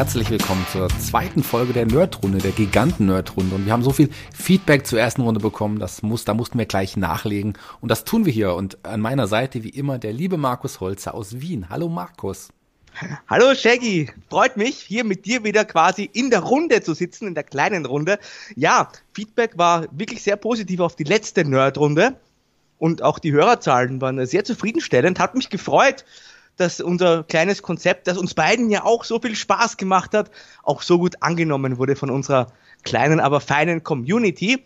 herzlich willkommen zur zweiten Folge der Nerdrunde, der Giganten-Nerdrunde. Und wir haben so viel Feedback zur ersten Runde bekommen, das muss, da mussten wir gleich nachlegen. Und das tun wir hier. Und an meiner Seite wie immer der liebe Markus Holzer aus Wien. Hallo Markus. Hallo Shaggy, freut mich, hier mit dir wieder quasi in der Runde zu sitzen, in der kleinen Runde. Ja, Feedback war wirklich sehr positiv auf die letzte Nerdrunde und auch die Hörerzahlen waren sehr zufriedenstellend. Hat mich gefreut, dass unser kleines Konzept, das uns beiden ja auch so viel Spaß gemacht hat, auch so gut angenommen wurde von unserer kleinen, aber feinen Community.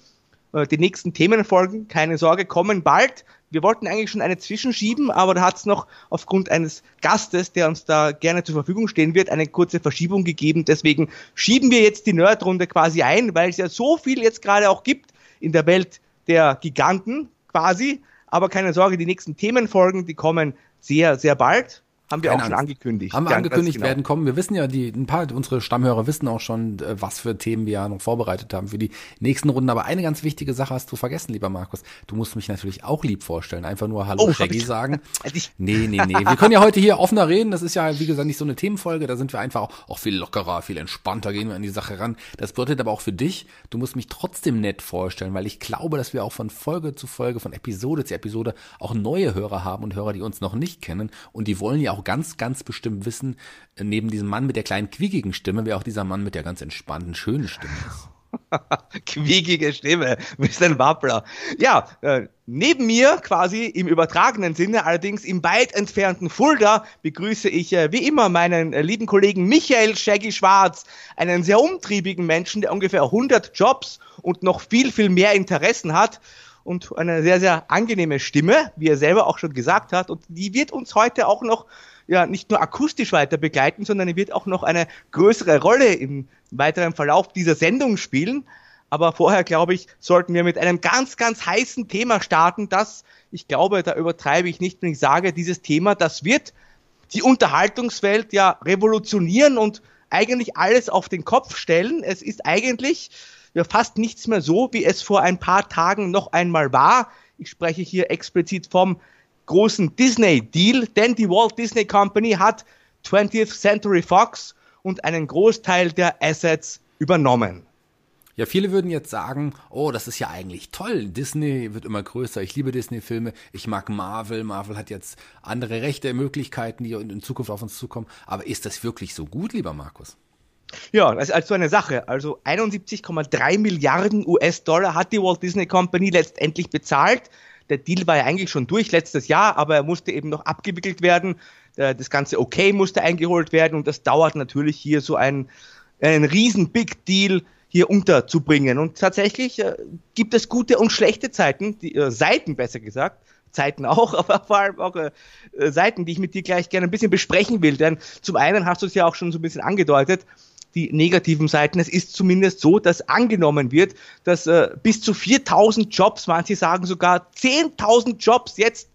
Äh, die nächsten Themenfolgen, keine Sorge, kommen bald. Wir wollten eigentlich schon eine zwischenschieben, aber da hat es noch aufgrund eines Gastes, der uns da gerne zur Verfügung stehen wird, eine kurze Verschiebung gegeben. Deswegen schieben wir jetzt die Nerdrunde quasi ein, weil es ja so viel jetzt gerade auch gibt in der Welt der Giganten quasi. Aber keine Sorge, die nächsten Themenfolgen, die kommen sehr, sehr bald. Haben wir Keine auch schon Angst. angekündigt. Haben wir angekündigt genau. werden kommen. Wir wissen ja, die, ein paar unsere Stammhörer wissen auch schon, äh, was für Themen wir ja noch vorbereitet haben für die nächsten Runden. Aber eine ganz wichtige Sache hast du vergessen, lieber Markus. Du musst mich natürlich auch lieb vorstellen. Einfach nur Hallo oh, Shaggy sagen. nee, nee, nee. Wir können ja heute hier offener reden. Das ist ja, wie gesagt, nicht so eine Themenfolge. Da sind wir einfach auch, auch viel lockerer, viel entspannter gehen wir an die Sache ran. Das bedeutet aber auch für dich, du musst mich trotzdem nett vorstellen, weil ich glaube, dass wir auch von Folge zu Folge, von Episode zu Episode auch neue Hörer haben und Hörer, die uns noch nicht kennen. Und die wollen ja auch ganz, ganz bestimmt wissen, äh, neben diesem Mann mit der kleinen quiekigen Stimme, wer auch dieser Mann mit der ganz entspannten, schönen Stimme ist. Quiekige Stimme, Mr. Wappler. Ja, äh, neben mir quasi im übertragenen Sinne, allerdings im weit entfernten Fulda, begrüße ich äh, wie immer meinen äh, lieben Kollegen Michael Shaggy Schwarz, einen sehr umtriebigen Menschen, der ungefähr 100 Jobs und noch viel, viel mehr Interessen hat und eine sehr, sehr angenehme Stimme, wie er selber auch schon gesagt hat. Und die wird uns heute auch noch ja nicht nur akustisch weiter begleiten, sondern er wird auch noch eine größere Rolle im weiteren Verlauf dieser Sendung spielen. Aber vorher, glaube ich, sollten wir mit einem ganz, ganz heißen Thema starten, das, ich glaube, da übertreibe ich nicht, wenn ich sage, dieses Thema, das wird die Unterhaltungswelt ja revolutionieren und eigentlich alles auf den Kopf stellen. Es ist eigentlich ja fast nichts mehr so, wie es vor ein paar Tagen noch einmal war. Ich spreche hier explizit vom großen Disney-Deal, denn die Walt Disney Company hat 20th Century Fox und einen Großteil der Assets übernommen. Ja, viele würden jetzt sagen, oh, das ist ja eigentlich toll. Disney wird immer größer. Ich liebe Disney-Filme. Ich mag Marvel. Marvel hat jetzt andere Rechte, Möglichkeiten, die in Zukunft auf uns zukommen. Aber ist das wirklich so gut, lieber Markus? Ja, das ist also eine Sache. Also 71,3 Milliarden US-Dollar hat die Walt Disney Company letztendlich bezahlt der Deal war ja eigentlich schon durch letztes Jahr, aber er musste eben noch abgewickelt werden. Das ganze Okay musste eingeholt werden und das dauert natürlich hier so ein, einen riesen Big Deal hier unterzubringen. Und tatsächlich äh, gibt es gute und schlechte Zeiten, die, äh, Seiten besser gesagt, Zeiten auch, aber vor allem auch äh, Seiten, die ich mit dir gleich gerne ein bisschen besprechen will. Denn zum einen hast du es ja auch schon so ein bisschen angedeutet, die negativen Seiten. Es ist zumindest so, dass angenommen wird, dass äh, bis zu 4000 Jobs, manche sagen sogar 10.000 Jobs jetzt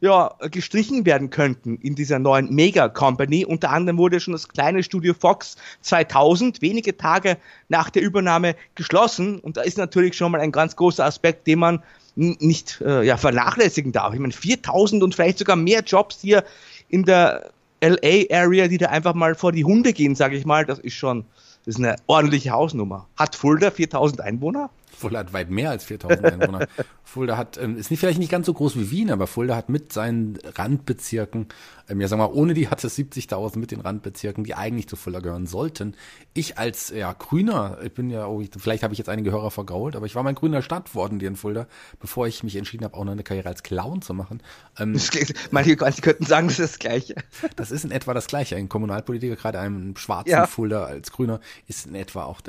ja, gestrichen werden könnten in dieser neuen Mega-Company. Unter anderem wurde schon das kleine Studio Fox 2000 wenige Tage nach der Übernahme geschlossen. Und da ist natürlich schon mal ein ganz großer Aspekt, den man nicht äh, ja, vernachlässigen darf. Ich meine, 4000 und vielleicht sogar mehr Jobs hier in der LA-Area, die da einfach mal vor die Hunde gehen, sage ich mal, das ist schon, das ist eine ordentliche Hausnummer. Hat Fulda 4000 Einwohner? Fulda hat weit mehr als 4000 Einwohner. Fulda hat, ähm, ist nicht, vielleicht nicht ganz so groß wie Wien, aber Fulda hat mit seinen Randbezirken, ähm, ja sagen wir mal, ohne die hat es 70.000 mit den Randbezirken, die eigentlich zu Fulda gehören sollten. Ich als ja Grüner, ich bin ja, oh, ich, vielleicht habe ich jetzt einige Hörer vergrault, aber ich war mein grüner Stadtworden hier in Fulda, bevor ich mich entschieden habe, auch noch eine Karriere als Clown zu machen. Ähm, manche könnten sagen, das ist das Gleiche. Das ist in etwa das Gleiche. Ein Kommunalpolitiker, gerade einem schwarzen ja. Fulda als Grüner, ist in etwa auch,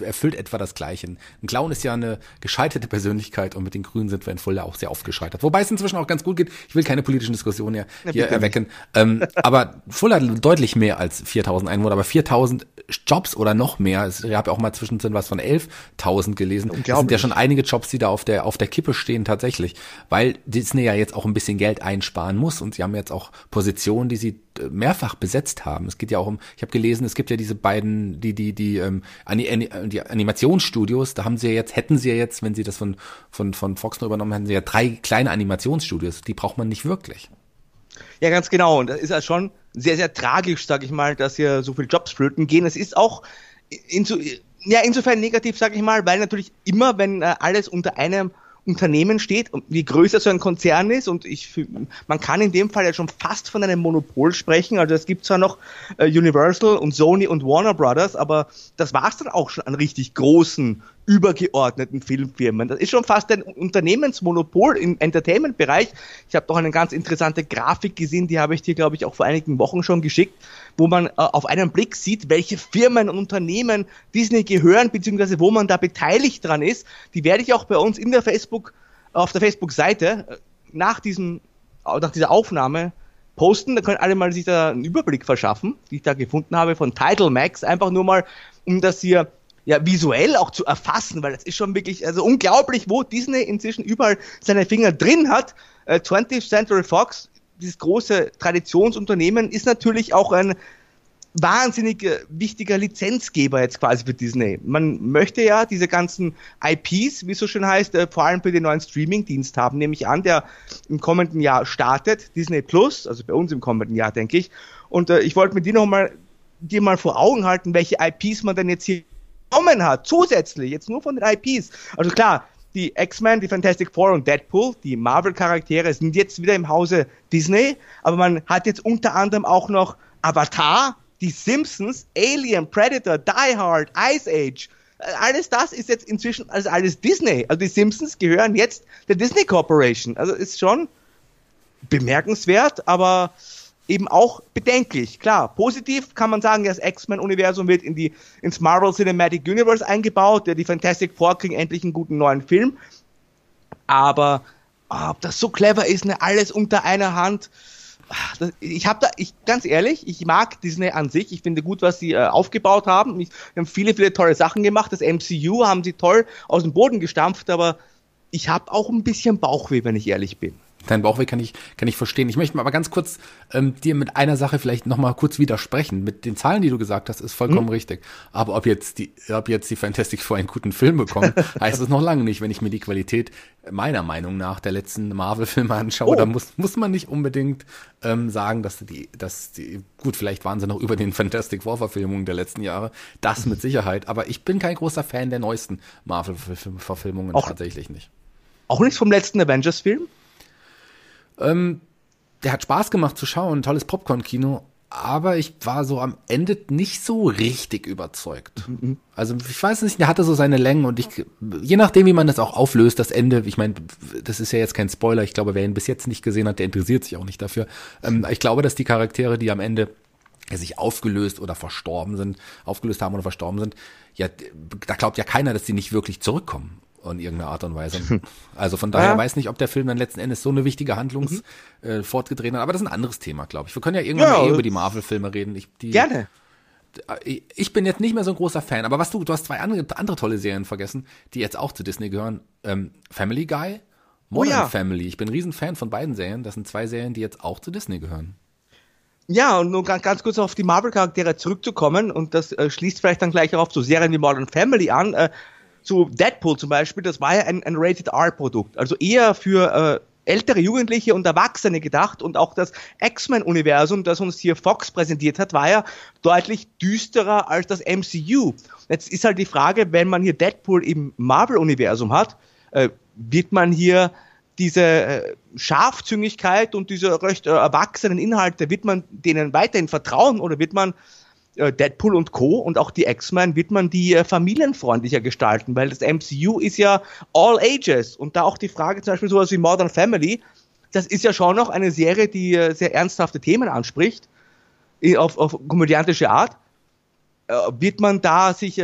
erfüllt etwa das Gleiche. Ein Clown ist ja eine gescheiterte Persönlichkeit und mit den Grünen sind wir in Fulda auch sehr oft gescheitert. Wobei es inzwischen auch ganz gut geht. Ich will keine politischen Diskussionen hier, hier erwecken. Ähm, aber Fulda hat deutlich mehr als 4000 Einwohner, aber 4000 Jobs oder noch mehr. Ich habe auch mal zwischendrin was von 11.000 gelesen. Das sind ja schon einige Jobs, die da auf der, auf der Kippe stehen tatsächlich, weil Disney ja jetzt auch ein bisschen Geld einsparen muss und sie haben jetzt auch Positionen, die sie mehrfach besetzt haben. Es geht ja auch um, ich habe gelesen, es gibt ja diese beiden, die, die, die, ähm, die Animationsstudios, da haben sie ja jetzt, hätten sie ja jetzt, wenn sie das von, von, von Fox übernommen hätten, sie ja drei kleine Animationsstudios, die braucht man nicht wirklich. Ja, ganz genau. Und das ist ja schon sehr, sehr tragisch, sage ich mal, dass hier so viele Jobs flöten gehen. Es ist auch in so, ja, insofern negativ, sage ich mal, weil natürlich immer, wenn äh, alles unter einem Unternehmen steht wie größer so ein Konzern ist und ich man kann in dem Fall ja schon fast von einem Monopol sprechen. Also es gibt zwar noch äh, Universal und Sony und Warner Brothers, aber das war es dann auch schon an richtig großen übergeordneten Filmfirmen. Das ist schon fast ein Unternehmensmonopol im Entertainment-Bereich. Ich habe doch eine ganz interessante Grafik gesehen, die habe ich dir, glaube ich, auch vor einigen Wochen schon geschickt, wo man äh, auf einen Blick sieht, welche Firmen und Unternehmen Disney gehören, beziehungsweise wo man da beteiligt dran ist. Die werde ich auch bei uns in der Facebook, auf der Facebook-Seite äh, nach diesem, äh, nach dieser Aufnahme posten. Da können alle mal sich da einen Überblick verschaffen, die ich da gefunden habe von Title Max. Einfach nur mal, um das hier ja, visuell auch zu erfassen, weil das ist schon wirklich, also unglaublich, wo Disney inzwischen überall seine Finger drin hat. Äh, 20th Century Fox, dieses große Traditionsunternehmen, ist natürlich auch ein wahnsinnig äh, wichtiger Lizenzgeber jetzt quasi für Disney. Man möchte ja diese ganzen IPs, wie es so schön heißt, äh, vor allem für den neuen Streaming-Dienst haben, nehme ich an, der im kommenden Jahr startet, Disney Plus, also bei uns im kommenden Jahr, denke ich. Und äh, ich wollte mit dir noch mal, dir mal vor Augen halten, welche IPs man denn jetzt hier bekommen hat, zusätzlich, jetzt nur von den IPs. Also klar, die X-Men, die Fantastic Four und Deadpool, die Marvel-Charaktere sind jetzt wieder im Hause Disney, aber man hat jetzt unter anderem auch noch Avatar, die Simpsons, Alien, Predator, Die Hard, Ice Age. Alles das ist jetzt inzwischen also alles Disney. Also die Simpsons gehören jetzt der Disney Corporation. Also ist schon bemerkenswert, aber eben auch bedenklich. Klar, positiv kann man sagen, das X-Men-Universum wird in die, ins Marvel Cinematic Universe eingebaut, der die Fantastic Four kriegen endlich einen guten neuen Film. Aber oh, ob das so clever ist, ne, alles unter einer Hand. Ah, ich habe da, ich ganz ehrlich, ich mag Disney an sich. Ich finde gut, was sie äh, aufgebaut haben. Ich, wir haben viele, viele tolle Sachen gemacht. Das MCU haben sie toll aus dem Boden gestampft, aber ich habe auch ein bisschen Bauchweh, wenn ich ehrlich bin. Dein Bauchweh kann ich, kann ich verstehen. Ich möchte mal aber ganz kurz ähm, dir mit einer Sache vielleicht nochmal kurz widersprechen. Mit den Zahlen, die du gesagt hast, ist vollkommen hm. richtig. Aber ob jetzt die, ob jetzt die Fantastic Four einen guten Film bekommen, heißt es noch lange nicht. Wenn ich mir die Qualität meiner Meinung nach der letzten Marvel-Filme anschaue, oh. dann muss, muss man nicht unbedingt ähm, sagen, dass die, dass die, gut, vielleicht waren sie noch über den Fantastic Four-Verfilmungen der letzten Jahre. Das mit Sicherheit. Aber ich bin kein großer Fan der neuesten Marvel-Verfilmungen tatsächlich nicht. Auch nicht vom letzten Avengers-Film? Ähm, der hat Spaß gemacht zu schauen, tolles Popcorn-Kino, aber ich war so am Ende nicht so richtig überzeugt. Mhm. Also ich weiß nicht, der hatte so seine Längen und ich, je nachdem, wie man das auch auflöst, das Ende, ich meine, das ist ja jetzt kein Spoiler, ich glaube, wer ihn bis jetzt nicht gesehen hat, der interessiert sich auch nicht dafür. Ähm, ich glaube, dass die Charaktere, die am Ende sich aufgelöst oder verstorben sind, aufgelöst haben oder verstorben sind, ja, da glaubt ja keiner, dass sie nicht wirklich zurückkommen in irgendeiner Art und Weise. Also von daher ja. weiß nicht, ob der Film dann letzten Endes so eine wichtige Handlungs mhm. äh, fortgedreht hat, aber das ist ein anderes Thema, glaube ich. Wir können ja irgendwann ja, mal eh über die Marvel-Filme reden. Ich, die, gerne. Ich bin jetzt nicht mehr so ein großer Fan, aber was du, du hast zwei andere, andere tolle Serien vergessen, die jetzt auch zu Disney gehören. Ähm, Family Guy, Modern oh ja. Family. Ich bin ein Riesenfan von beiden Serien. Das sind zwei Serien, die jetzt auch zu Disney gehören. Ja, und nur ganz, ganz kurz auf die Marvel-Charaktere zurückzukommen, und das äh, schließt vielleicht dann gleich auch auf so Serien wie Modern Family an. Äh, zu Deadpool zum Beispiel, das war ja ein, ein Rated R-Produkt, also eher für äh, ältere Jugendliche und Erwachsene gedacht und auch das X-Men-Universum, das uns hier Fox präsentiert hat, war ja deutlich düsterer als das MCU. Jetzt ist halt die Frage, wenn man hier Deadpool im Marvel-Universum hat, äh, wird man hier diese äh, Scharfzüngigkeit und diese recht äh, erwachsenen Inhalte, wird man denen weiterhin vertrauen oder wird man Deadpool und Co. und auch die X-Men wird man die äh, familienfreundlicher gestalten, weil das MCU ist ja all ages und da auch die Frage zum Beispiel sowas wie Modern Family, das ist ja schon noch eine Serie, die äh, sehr ernsthafte Themen anspricht, auf, auf komödiantische Art. wird man da sich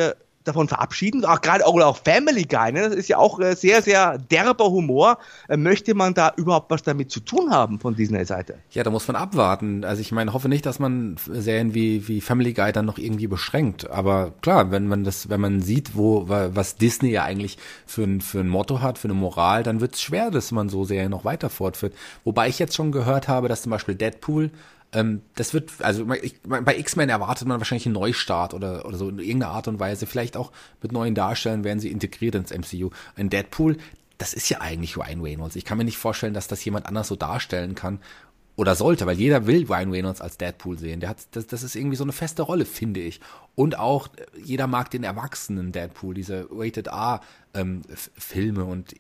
davon verabschieden? Auch gerade auch, auch Family Guy, ne? das ist ja auch äh, sehr, sehr derber Humor. Äh, möchte man da überhaupt was damit zu tun haben von Disney-Seite? Ja, da muss man abwarten. Also ich meine, hoffe nicht, dass man Serien wie, wie Family Guy dann noch irgendwie beschränkt. Aber klar, wenn man das, wenn man sieht, wo, was Disney ja eigentlich für ein, für ein Motto hat, für eine Moral, dann wird es schwer, dass man so Serien noch weiter fortführt. Wobei ich jetzt schon gehört habe, dass zum Beispiel Deadpool ähm, das wird, also ich, bei X-Men erwartet man wahrscheinlich einen Neustart oder, oder so in irgendeiner Art und Weise. Vielleicht auch mit neuen Darstellern werden sie integriert ins MCU. Ein Deadpool, das ist ja eigentlich Ryan Reynolds. Ich kann mir nicht vorstellen, dass das jemand anders so darstellen kann. oder sollte, weil jeder will Ryan Reynolds als Deadpool sehen. Der hat, das, das ist irgendwie so eine feste Rolle, finde ich. Und auch jeder mag den erwachsenen Deadpool, diese Rated R ähm, Filme und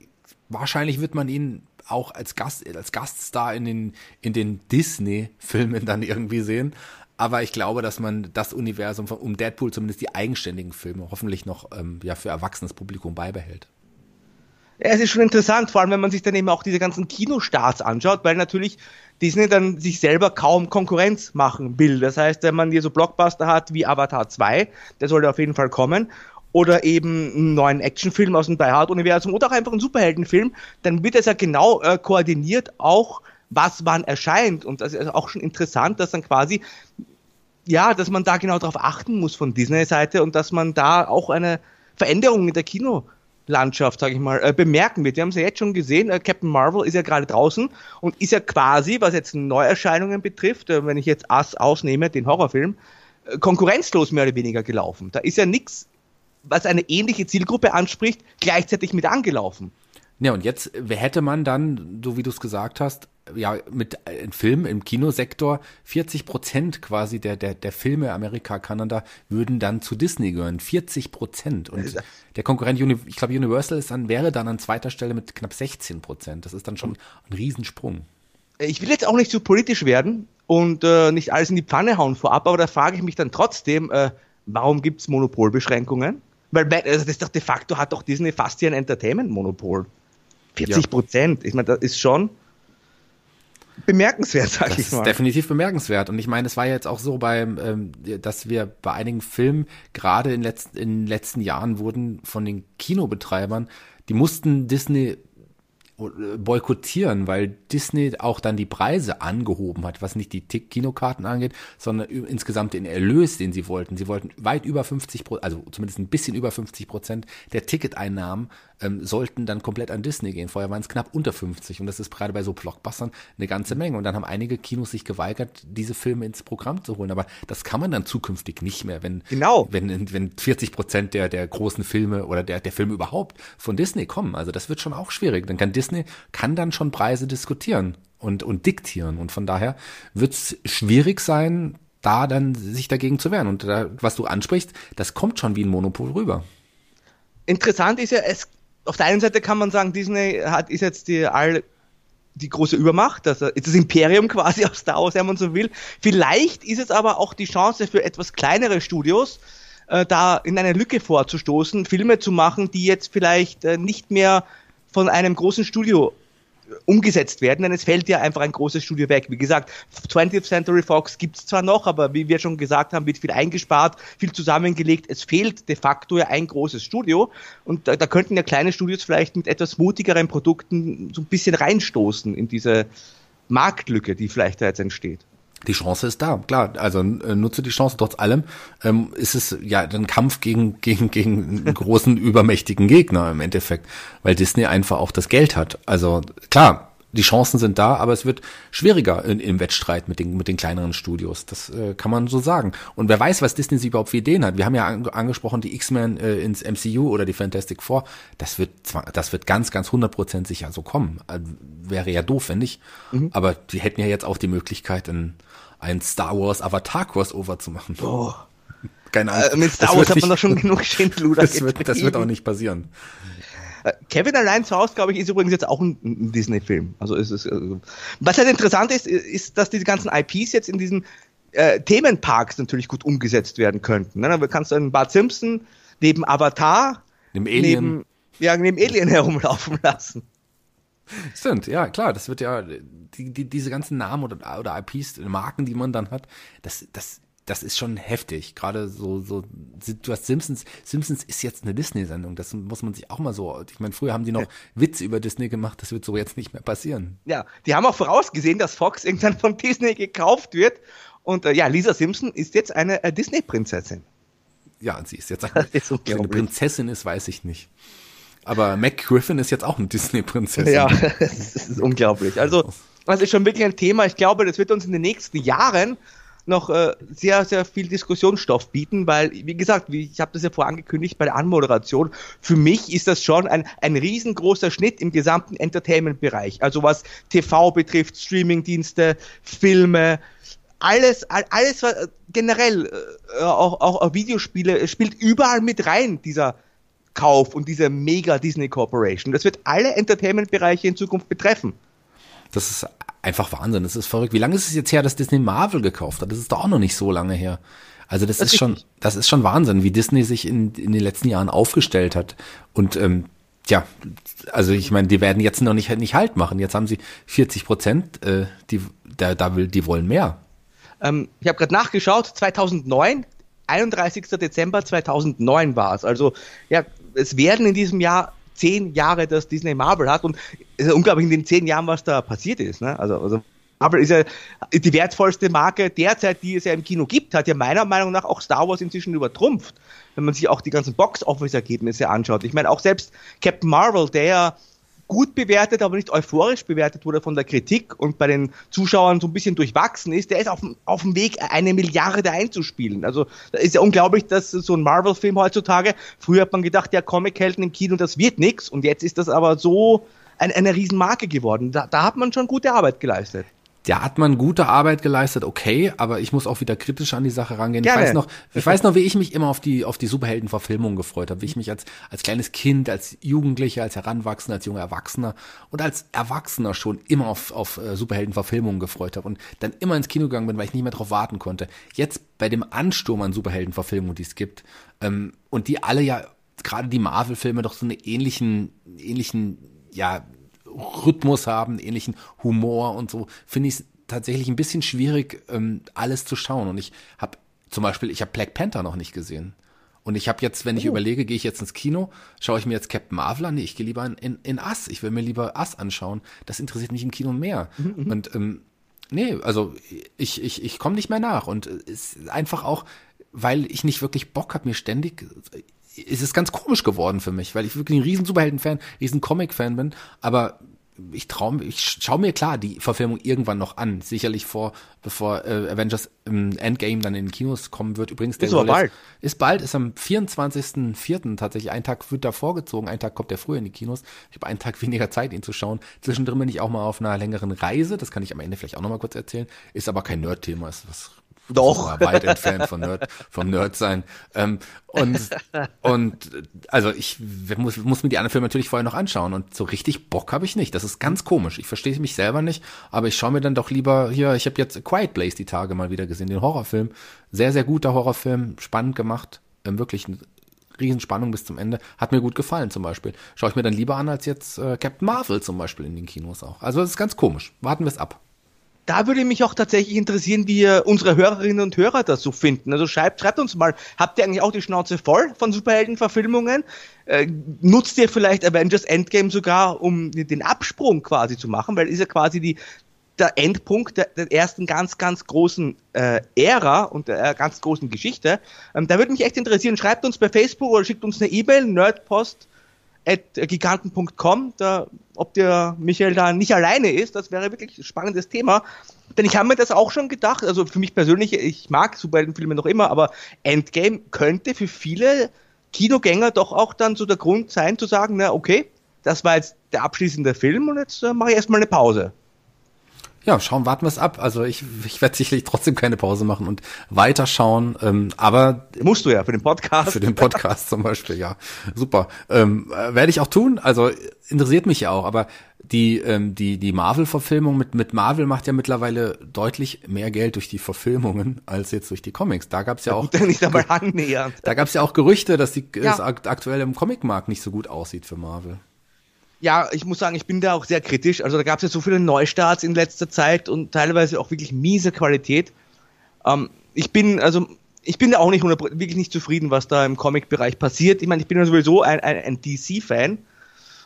wahrscheinlich wird man ihn auch als Gast, als Gaststar in den, in den Disney-Filmen dann irgendwie sehen. Aber ich glaube, dass man das Universum um Deadpool, zumindest die eigenständigen Filme, hoffentlich noch ähm, ja, für erwachsenes Publikum beibehält. Ja, es ist schon interessant, vor allem wenn man sich dann eben auch diese ganzen Kinostarts anschaut, weil natürlich Disney dann sich selber kaum Konkurrenz machen will. Das heißt, wenn man hier so Blockbuster hat wie Avatar 2, der sollte auf jeden Fall kommen, oder eben einen neuen Actionfilm aus dem Die Hard Universum oder auch einfach einen Superheldenfilm, dann wird es ja genau äh, koordiniert auch was wann erscheint und das ist auch schon interessant, dass dann quasi ja, dass man da genau darauf achten muss von Disney Seite und dass man da auch eine Veränderung in der Kinolandschaft, sage ich mal, äh, bemerken wird. Wir haben es ja jetzt schon gesehen, äh, Captain Marvel ist ja gerade draußen und ist ja quasi, was jetzt Neuerscheinungen betrifft, äh, wenn ich jetzt Ass ausnehme, den Horrorfilm, äh, konkurrenzlos mehr oder weniger gelaufen. Da ist ja nichts was eine ähnliche Zielgruppe anspricht, gleichzeitig mit angelaufen. Ja, und jetzt hätte man dann, so wie du es gesagt hast, ja, mit einem Film im Kinosektor 40 Prozent quasi der, der, der Filme Amerika, Kanada würden dann zu Disney gehören. 40 Prozent. Und der Konkurrent, ich glaube, Universal ist dann, wäre dann an zweiter Stelle mit knapp 16 Prozent. Das ist dann schon ein Riesensprung. Ich will jetzt auch nicht zu politisch werden und äh, nicht alles in die Pfanne hauen vorab, aber da frage ich mich dann trotzdem, äh, warum gibt es Monopolbeschränkungen? Weil also das ist doch de facto hat doch Disney fast hier ein Entertainment-Monopol. 40 Prozent. Ja. Ich meine, das ist schon bemerkenswert, sag das ich mal. Ist definitiv bemerkenswert. Und ich meine, es war jetzt auch so beim, ähm, dass wir bei einigen Filmen gerade in, letzt, in den letzten Jahren wurden von den Kinobetreibern, die mussten Disney boykottieren, weil Disney auch dann die Preise angehoben hat, was nicht die Kinokarten angeht, sondern insgesamt den Erlös, den sie wollten. Sie wollten weit über 50 Prozent, also zumindest ein bisschen über 50 Prozent der Ticketeinnahmen ähm, sollten dann komplett an Disney gehen. Vorher waren es knapp unter 50 und das ist gerade bei so Blockbustern eine ganze Menge. Und dann haben einige Kinos sich geweigert, diese Filme ins Programm zu holen. Aber das kann man dann zukünftig nicht mehr, wenn, genau. wenn, wenn 40 Prozent der, der großen Filme oder der, der Filme überhaupt von Disney kommen. Also das wird schon auch schwierig. Dann kann Disney, kann dann schon Preise diskutieren und, und diktieren. Und von daher wird es schwierig sein, da dann sich dagegen zu wehren. Und da, was du ansprichst, das kommt schon wie ein Monopol rüber. Interessant ist ja, es auf der einen Seite kann man sagen, Disney hat, ist jetzt die all die große Übermacht, das, ist das Imperium quasi aus Star Wars, wenn man so will. Vielleicht ist es aber auch die Chance für etwas kleinere Studios, äh, da in eine Lücke vorzustoßen, Filme zu machen, die jetzt vielleicht äh, nicht mehr von einem großen Studio umgesetzt werden, denn es fällt ja einfach ein großes Studio weg. Wie gesagt, 20th Century Fox gibt es zwar noch, aber wie wir schon gesagt haben, wird viel eingespart, viel zusammengelegt. Es fehlt de facto ja ein großes Studio und da, da könnten ja kleine Studios vielleicht mit etwas mutigeren Produkten so ein bisschen reinstoßen in diese Marktlücke, die vielleicht da jetzt entsteht. Die Chance ist da, klar. Also äh, nutze die Chance. Trotz allem ähm, ist es ja ein Kampf gegen gegen gegen einen großen übermächtigen Gegner im Endeffekt, weil Disney einfach auch das Geld hat. Also klar, die Chancen sind da, aber es wird schwieriger in, im Wettstreit mit den, mit den kleineren Studios. Das äh, kann man so sagen. Und wer weiß, was Disney sich überhaupt für Ideen hat. Wir haben ja an, angesprochen, die X-Men äh, ins MCU oder die Fantastic Four. Das wird zwar, das wird ganz, ganz 100% sicher so kommen. Äh, wäre ja doof, wenn nicht. Mhm. Aber die hätten ja jetzt auch die Möglichkeit, ein, ein Star Wars Avatar Crossover zu machen. Oh. Keine Ahnung. Äh, mit Star Wars hat man doch schon genug Schindluder das wird, das wird auch nicht passieren. Äh, Kevin allein zu Hause, glaube ich, ist übrigens jetzt auch ein, ein Disney-Film. Also ist es. Also, was halt interessant ist, ist, dass diese ganzen IPs jetzt in diesen äh, Themenparks natürlich gut umgesetzt werden könnten. Ne? Da kannst du einen Bart Simpson neben Avatar, neben Alien, neben, ja, neben Alien herumlaufen lassen. Stimmt, ja, klar, das wird ja, die, die, diese ganzen Namen oder, oder IPs, Marken, die man dann hat, das, das das ist schon heftig. Gerade so, so, du hast Simpsons, Simpsons ist jetzt eine Disney-Sendung. Das muss man sich auch mal so, ich meine, früher haben die noch Witze über Disney gemacht, das wird so jetzt nicht mehr passieren. Ja, die haben auch vorausgesehen, dass Fox irgendwann von Disney gekauft wird. Und äh, ja, Lisa Simpson ist jetzt eine äh, Disney-Prinzessin. Ja, sie ist jetzt eine, ist ob sie eine Prinzessin ist, weiß ich nicht. Aber Mac Griffin ist jetzt auch eine Disney-Prinzessin. Ja, das ist unglaublich. Also, das ist schon wirklich ein Thema. Ich glaube, das wird uns in den nächsten Jahren noch äh, sehr, sehr viel Diskussionsstoff bieten, weil, wie gesagt, wie, ich habe das ja vorher angekündigt bei der Anmoderation, für mich ist das schon ein, ein riesengroßer Schnitt im gesamten Entertainment-Bereich. Also was TV betrifft, Streaming-Dienste, Filme, alles, alles was generell, äh, auch, auch Videospiele, spielt überall mit rein, dieser Kauf und diese mega Disney Corporation. Das wird alle Entertainment-Bereiche in Zukunft betreffen. Das ist einfach Wahnsinn. Das ist verrückt. Wie lange ist es jetzt her, dass Disney Marvel gekauft hat? Das ist doch auch noch nicht so lange her. Also das, das ist schon, das ist schon Wahnsinn, wie Disney sich in, in den letzten Jahren aufgestellt hat. Und ähm, ja, also ich meine, die werden jetzt noch nicht, nicht Halt machen. Jetzt haben sie 40 Prozent, äh, die, da, da will, die wollen mehr. Ähm, ich habe gerade nachgeschaut, 2009, 31. Dezember 2009 war es. Also ja, es werden in diesem Jahr zehn Jahre, dass Disney Marvel hat und es ist unglaublich in den zehn Jahren, was da passiert ist. Ne? Also, also Marvel ist ja die wertvollste Marke derzeit, die es ja im Kino gibt, hat ja meiner Meinung nach auch Star Wars inzwischen übertrumpft, wenn man sich auch die ganzen Box-Office-Ergebnisse anschaut. Ich meine, auch selbst Captain Marvel, der gut bewertet, aber nicht euphorisch bewertet wurde von der Kritik und bei den Zuschauern so ein bisschen durchwachsen ist, der ist auf, auf dem Weg, eine Milliarde einzuspielen. Also da ist ja unglaublich, dass so ein Marvel-Film heutzutage, früher hat man gedacht, ja, Comic-Helden im Kino, das wird nichts und jetzt ist das aber so ein, eine Riesenmarke geworden. Da, da hat man schon gute Arbeit geleistet da hat man gute Arbeit geleistet, okay, aber ich muss auch wieder kritisch an die Sache rangehen. Gerne. Ich weiß noch, ich weiß noch, wie ich mich immer auf die auf die Superheldenverfilmung gefreut habe, wie ich mich als als kleines Kind, als Jugendlicher, als Heranwachsender, als junger Erwachsener und als Erwachsener schon immer auf auf äh, Superheldenverfilmungen gefreut habe und dann immer ins Kino gegangen bin, weil ich nicht mehr darauf warten konnte. Jetzt bei dem Ansturm an Superheldenverfilmungen, die es gibt ähm, und die alle ja gerade die Marvel-Filme doch so eine ähnlichen ähnlichen ja Rhythmus haben, ähnlichen Humor und so, finde ich es tatsächlich ein bisschen schwierig, ähm, alles zu schauen. Und ich habe zum Beispiel, ich habe Black Panther noch nicht gesehen. Und ich habe jetzt, wenn ich oh. überlege, gehe ich jetzt ins Kino, schaue ich mir jetzt Captain Marvel an? Nee, ich gehe lieber in, in, in Ass. Ich will mir lieber Ass anschauen. Das interessiert mich im Kino mehr. Mhm, mhm. und ähm, nee, also ich, ich, ich komme nicht mehr nach. Und es ist einfach auch, weil ich nicht wirklich Bock habe, mir ständig es ist ganz komisch geworden für mich, weil ich wirklich ein riesen Superhelden-Fan, riesen Comic-Fan bin, aber ich traue ich schaue mir klar die Verfilmung irgendwann noch an, sicherlich vor, bevor äh, Avengers im Endgame dann in den Kinos kommen wird. Übrigens, der ist bald. Ist bald, ist am 24.04. tatsächlich. Ein Tag wird da vorgezogen, ein Tag kommt der früher in die Kinos. Ich habe einen Tag weniger Zeit, ihn zu schauen. Zwischendrin bin ich auch mal auf einer längeren Reise, das kann ich am Ende vielleicht auch nochmal kurz erzählen. Ist aber kein Nerd-Thema, ist was doch. weit entfernt von Nerd, vom Nerd sein. Ähm, und, und also ich muss, muss mir die anderen Filme natürlich vorher noch anschauen und so richtig Bock habe ich nicht. Das ist ganz komisch. Ich verstehe mich selber nicht, aber ich schaue mir dann doch lieber hier, ich habe jetzt Quiet Place die Tage mal wieder gesehen, den Horrorfilm. Sehr, sehr guter Horrorfilm, spannend gemacht, ähm, wirklich eine Riesenspannung bis zum Ende. Hat mir gut gefallen zum Beispiel. Schaue ich mir dann lieber an als jetzt äh, Captain Marvel zum Beispiel in den Kinos auch. Also das ist ganz komisch. Warten wir es ab da würde mich auch tatsächlich interessieren, wie unsere Hörerinnen und Hörer das so finden. Also schreibt, schreibt uns mal, habt ihr eigentlich auch die Schnauze voll von Superheldenverfilmungen? Äh, nutzt ihr vielleicht Avengers Endgame sogar, um den Absprung quasi zu machen? Weil ist ja quasi die, der Endpunkt der, der ersten ganz, ganz großen äh, Ära und der ganz großen Geschichte. Ähm, da würde mich echt interessieren. Schreibt uns bei Facebook oder schickt uns eine E-Mail, nerdpost giganten.com, ob der Michael da nicht alleine ist, das wäre wirklich ein spannendes Thema. Denn ich habe mir das auch schon gedacht, also für mich persönlich, ich mag Superheldenfilme noch immer, aber Endgame könnte für viele Kinogänger doch auch dann so der Grund sein, zu sagen, na okay, das war jetzt der abschließende Film und jetzt äh, mache ich erstmal eine Pause ja, schauen, warten wir es ab. Also ich, ich werde sicherlich trotzdem keine Pause machen und weiterschauen. Ähm, aber musst du ja für den Podcast. Für den Podcast zum Beispiel, ja, super. Ähm, äh, werde ich auch tun. Also interessiert mich ja auch. Aber die ähm, die die Marvel-Verfilmung mit mit Marvel macht ja mittlerweile deutlich mehr Geld durch die Verfilmungen als jetzt durch die Comics. Da gab's ja auch nicht einmal annähernd. Da gab's ja auch Gerüchte, dass die ja. es aktuell im Comicmarkt nicht so gut aussieht für Marvel ja, ich muss sagen, ich bin da auch sehr kritisch. Also da gab es ja so viele Neustarts in letzter Zeit und teilweise auch wirklich miese Qualität. Ähm, ich bin, also ich bin da auch nicht wirklich nicht zufrieden, was da im Comic-Bereich passiert. Ich meine, ich bin ja sowieso ein, ein, ein DC-Fan.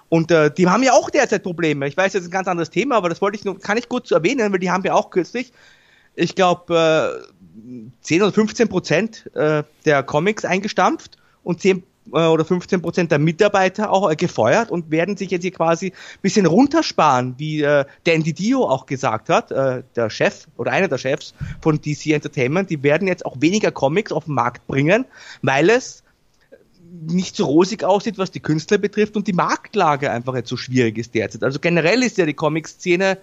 Und äh, die haben ja auch derzeit Probleme. Ich weiß, das ist ein ganz anderes Thema, aber das wollte ich nur, kann ich zu erwähnen, weil die haben ja auch kürzlich, ich glaube, äh, 10 oder 15 Prozent äh, der Comics eingestampft und 10 äh, oder 15 Prozent der Mitarbeiter auch äh, gefeuert und werden sich jetzt hier quasi ein bisschen runtersparen, wie äh, Dan Didio auch gesagt hat, äh, der Chef oder einer der Chefs von DC Entertainment, die werden jetzt auch weniger Comics auf den Markt bringen, weil es nicht so rosig aussieht, was die Künstler betrifft und die Marktlage einfach jetzt so schwierig ist derzeit. Also generell ist ja die Comic-Szene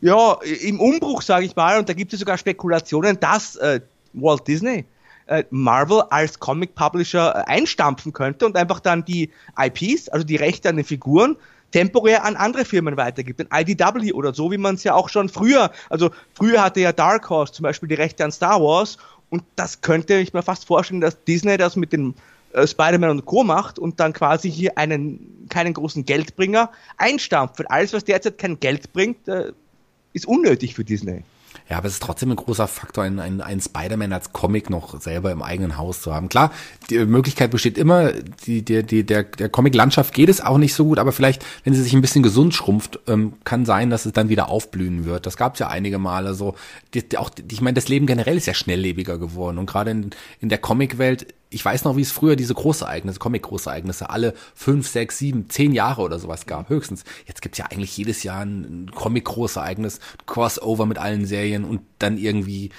ja im Umbruch, sage ich mal, und da gibt es sogar Spekulationen, dass äh, Walt Disney äh, Marvel als Comic Publisher äh, einstampfen könnte und einfach dann die IPs, also die Rechte an den Figuren, temporär an andere Firmen weitergibt, an IDW oder so, wie man es ja auch schon früher, also früher hatte ja Dark Horse zum Beispiel die Rechte an Star Wars und das könnte ich mir fast vorstellen, dass Disney das mit den äh, Spider-Man und Co. macht und dann quasi hier einen keinen großen Geldbringer einstampft. Alles, was derzeit kein Geld bringt, ist unnötig für Disney. Ja, aber es ist trotzdem ein großer Faktor, einen, einen, einen Spider-Man als Comic noch selber im eigenen Haus zu haben. Klar, die Möglichkeit besteht immer, die, die, die, der, der Comic-Landschaft geht es auch nicht so gut, aber vielleicht, wenn sie sich ein bisschen gesund schrumpft, ähm, kann sein, dass es dann wieder aufblühen wird. Das gab es ja einige Male so. Die, die, auch, ich meine, das Leben generell ist ja schnelllebiger geworden und gerade in, in der Comic-Welt ich weiß noch, wie es früher diese Großereignisse, Comic-Großereignisse, alle fünf, sechs, sieben, zehn Jahre oder sowas gab, höchstens. Jetzt gibt's ja eigentlich jedes Jahr ein Comic-Großereignis, Crossover mit allen Serien und dann irgendwie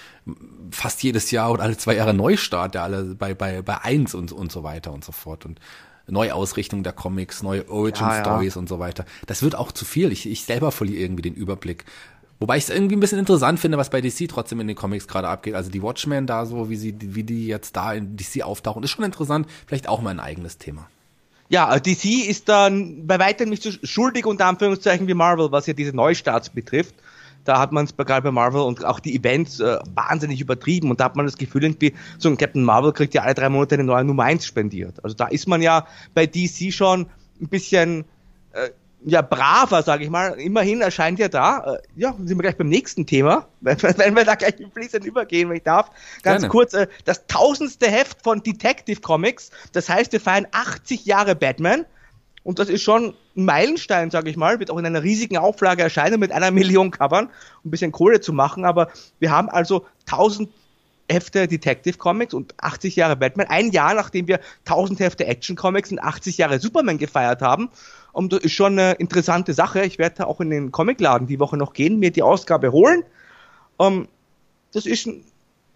fast jedes Jahr oder alle zwei Jahre Neustart, der alle bei, bei, bei eins und, und so weiter und so fort. Und Neuausrichtung der Comics, neue Origin-Stories ja, ja. und so weiter. Das wird auch zu viel. Ich, ich selber verliere irgendwie den Überblick. Wobei ich es irgendwie ein bisschen interessant finde, was bei DC trotzdem in den Comics gerade abgeht. Also die Watchmen da so, wie sie, wie die jetzt da in DC auftauchen, ist schon interessant. Vielleicht auch mal ein eigenes Thema. Ja, äh, DC ist dann bei weitem nicht so schuldig unter Anführungszeichen wie Marvel, was ja diese Neustarts betrifft. Da hat man es gerade bei Marvel und auch die Events äh, wahnsinnig übertrieben und da hat man das Gefühl, irgendwie, so ein Captain Marvel kriegt ja alle drei Monate eine neue Nummer 1 spendiert. Also da ist man ja bei DC schon ein bisschen äh, ja, braver, sage ich mal. Immerhin erscheint ja da, äh, ja, sind wir gleich beim nächsten Thema, wenn, wenn wir da gleich fließend übergehen, wenn ich darf. Ganz Gerne. kurz, äh, das tausendste Heft von Detective Comics. Das heißt, wir feiern 80 Jahre Batman. Und das ist schon ein Meilenstein, sage ich mal, wird auch in einer riesigen Auflage erscheinen mit einer Million Covern, um ein bisschen Kohle zu machen. Aber wir haben also 1000 Hefte Detective Comics und 80 Jahre Batman. Ein Jahr nachdem wir 1000 Hefte Action Comics und 80 Jahre Superman gefeiert haben. Und das ist schon eine interessante Sache. Ich werde auch in den Comicladen die Woche noch gehen, mir die Ausgabe holen. Um, ähm, das ist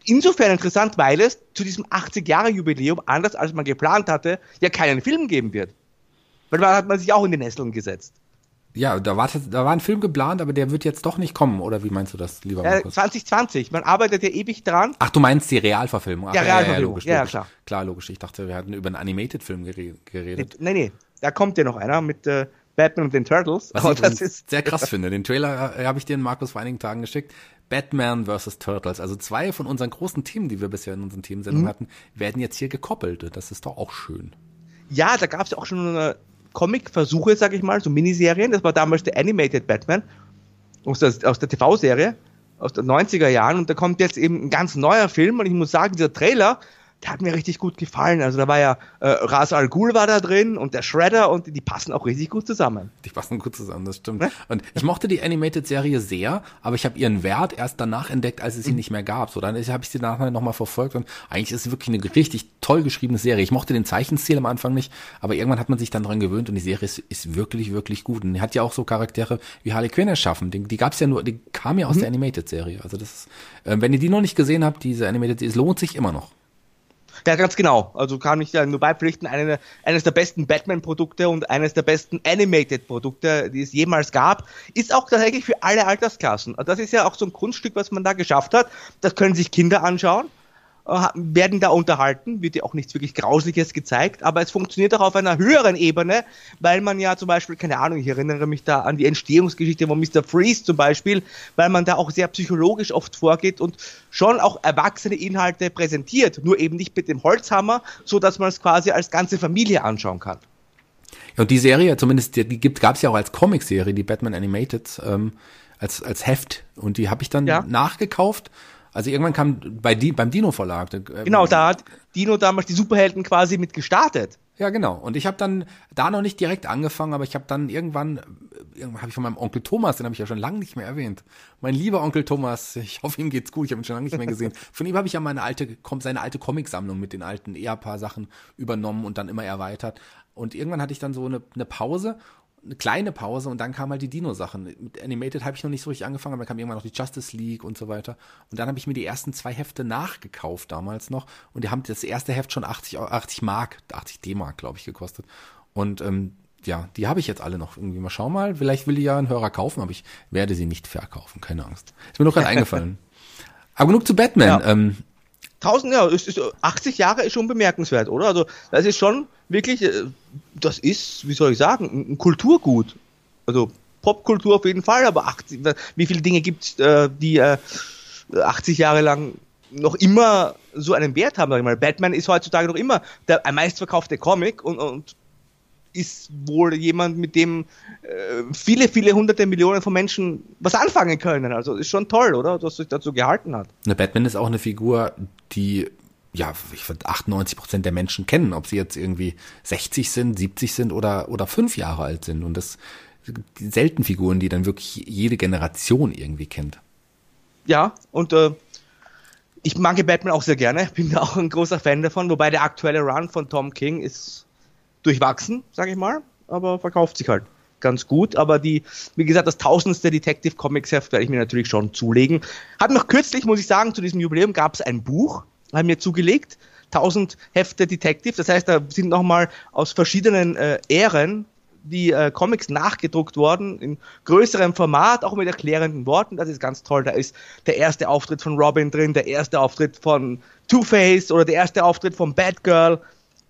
insofern interessant, weil es zu diesem 80-Jahre-Jubiläum, anders als man geplant hatte, ja keinen Film geben wird. Weil da hat man sich auch in die Nesseln gesetzt. Ja, da war, da war ein Film geplant, aber der wird jetzt doch nicht kommen, oder wie meinst du das, lieber Markus? Äh, 2020, man arbeitet ja ewig dran. Ach, du meinst die Realverfilmung? Ach, ja, Realverfilmung, ja, logisch, ja, logisch. klar. Klar, logisch. Ich dachte, wir hatten über einen Animated-Film geredet. Nee, nee, da kommt ja noch einer mit äh, Batman und den Turtles. Was ich das ist sehr krass finde. Den Trailer äh, habe ich dir Markus vor einigen Tagen geschickt. Batman vs. Turtles. Also zwei von unseren großen Themen, die wir bisher in unseren Themensendungen mhm. hatten, werden jetzt hier gekoppelt. Das ist doch auch schön. Ja, da gab es ja auch schon eine Comic-Versuche, sag ich mal, so Miniserien. Das war damals der Animated Batman aus der, aus der TV-Serie aus den 90er Jahren und da kommt jetzt eben ein ganz neuer Film und ich muss sagen, dieser Trailer, der hat mir richtig gut gefallen. Also da war ja äh, Ras Al Ghul war da drin und der Shredder und die passen auch richtig gut zusammen. Die passen gut zusammen, das stimmt. Ne? Und ich mochte die Animated-Serie sehr, aber ich habe ihren Wert erst danach entdeckt, als es sie mhm. nicht mehr gab. So, dann habe ich sie nachher nochmal verfolgt und eigentlich ist es wirklich eine richtig toll geschriebene Serie. Ich mochte den Zeichenstil am Anfang nicht, aber irgendwann hat man sich dann dran gewöhnt und die Serie ist, ist wirklich, wirklich gut. Und die hat ja auch so Charaktere wie Harley Quinn erschaffen. Die, die gab es ja nur, die kam ja aus mhm. der Animated-Serie. Also das ist, äh, wenn ihr die noch nicht gesehen habt, diese Animated-Serie, es lohnt sich immer noch. Ja, ganz genau. Also kann ich ja nur beipflichten, eine, eines der besten Batman-Produkte und eines der besten Animated-Produkte, die es jemals gab, ist auch tatsächlich für alle Altersklassen. Das ist ja auch so ein Kunststück, was man da geschafft hat. Das können sich Kinder anschauen werden da unterhalten, wird ja auch nichts wirklich Grausliches gezeigt, aber es funktioniert auch auf einer höheren Ebene, weil man ja zum Beispiel, keine Ahnung, ich erinnere mich da an die Entstehungsgeschichte von Mr. Freeze zum Beispiel, weil man da auch sehr psychologisch oft vorgeht und schon auch erwachsene Inhalte präsentiert, nur eben nicht mit dem Holzhammer, so dass man es quasi als ganze Familie anschauen kann. Ja, und die Serie, zumindest die, die gab es ja auch als Comicserie, die Batman Animated, ähm, als, als Heft. Und die habe ich dann ja. nachgekauft also irgendwann kam bei die, beim Dino Verlag. Äh, genau, da hat Dino damals die Superhelden quasi mit gestartet. Ja, genau. Und ich habe dann da noch nicht direkt angefangen, aber ich habe dann irgendwann habe ich von meinem Onkel Thomas, den habe ich ja schon lange nicht mehr erwähnt. Mein lieber Onkel Thomas, ich hoffe, ihm geht's gut, ich habe ihn schon lange nicht mehr gesehen. Von ihm habe ich ja meine alte, seine alte Comicsammlung mit den alten Ehepaar-Sachen übernommen und dann immer erweitert. Und irgendwann hatte ich dann so eine, eine Pause eine kleine Pause und dann kam halt die Dino-Sachen. Mit Animated habe ich noch nicht so richtig angefangen, aber dann kam irgendwann noch die Justice League und so weiter. Und dann habe ich mir die ersten zwei Hefte nachgekauft damals noch und die haben das erste Heft schon 80, 80 Mark, 80 D-Mark, glaube ich, gekostet. Und ähm, ja, die habe ich jetzt alle noch irgendwie. Mal schau mal, vielleicht will die ja ein Hörer kaufen, aber ich werde sie nicht verkaufen, keine Angst. Ist mir noch gerade eingefallen. Aber genug zu Batman. Ja. Ähm, 1000, ja, ist, ist, 80 Jahre ist schon bemerkenswert, oder? Also, das ist schon wirklich, äh, das ist, wie soll ich sagen, ein Kulturgut. Also, Popkultur auf jeden Fall, aber 80, wie viele Dinge gibt es, äh, die 80 äh, Jahre lang noch immer so einen Wert haben, ich mal. Batman ist heutzutage noch immer der meistverkaufte Comic und, und ist wohl jemand, mit dem äh, viele, viele hunderte Millionen von Menschen was anfangen können. Also ist schon toll, oder? Dass sich dazu gehalten hat. Ne, Batman ist auch eine Figur, die ja, ich finde 98 Prozent der Menschen kennen, ob sie jetzt irgendwie 60 sind, 70 sind oder, oder fünf Jahre alt sind. Und das sind selten Figuren, die dann wirklich jede Generation irgendwie kennt. Ja, und äh, ich mag Batman auch sehr gerne, bin da auch ein großer Fan davon, wobei der aktuelle Run von Tom King ist durchwachsen, sage ich mal, aber verkauft sich halt ganz gut. Aber die, wie gesagt, das tausendste Detective Comics Heft werde ich mir natürlich schon zulegen. Hat noch kürzlich, muss ich sagen, zu diesem Jubiläum gab es ein Buch, haben mir zugelegt. 1000 Hefte Detective, das heißt, da sind nochmal aus verschiedenen äh, Ähren die äh, Comics nachgedruckt worden, in größerem Format, auch mit erklärenden Worten. Das ist ganz toll. Da ist der erste Auftritt von Robin drin, der erste Auftritt von Two-Face oder der erste Auftritt von Batgirl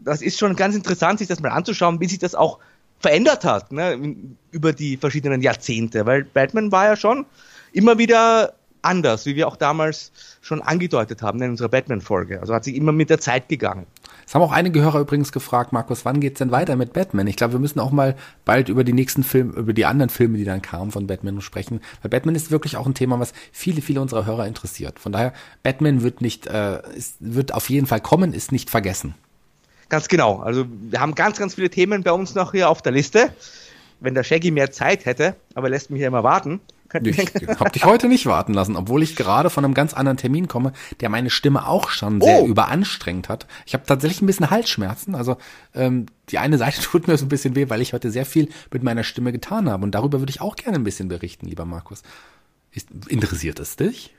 das ist schon ganz interessant, sich das mal anzuschauen, wie sich das auch verändert hat ne, über die verschiedenen Jahrzehnte, weil Batman war ja schon immer wieder anders, wie wir auch damals schon angedeutet haben in unserer Batman-Folge. Also hat sich immer mit der Zeit gegangen. Es haben auch einige Hörer übrigens gefragt, Markus, wann geht's denn weiter mit Batman? Ich glaube, wir müssen auch mal bald über die nächsten Filme, über die anderen Filme, die dann kamen von Batman sprechen, weil Batman ist wirklich auch ein Thema, was viele, viele unserer Hörer interessiert. Von daher, Batman wird nicht, äh, ist, wird auf jeden Fall kommen, ist nicht vergessen. Ganz genau. Also wir haben ganz, ganz viele Themen bei uns noch hier auf der Liste. Wenn der Shaggy mehr Zeit hätte, aber lässt mich ja immer warten. Ich habe dich heute nicht warten lassen, obwohl ich gerade von einem ganz anderen Termin komme, der meine Stimme auch schon sehr oh. überanstrengt hat. Ich habe tatsächlich ein bisschen Halsschmerzen. Also ähm, die eine Seite tut mir so ein bisschen weh, weil ich heute sehr viel mit meiner Stimme getan habe. Und darüber würde ich auch gerne ein bisschen berichten, lieber Markus. Ist, interessiert es dich?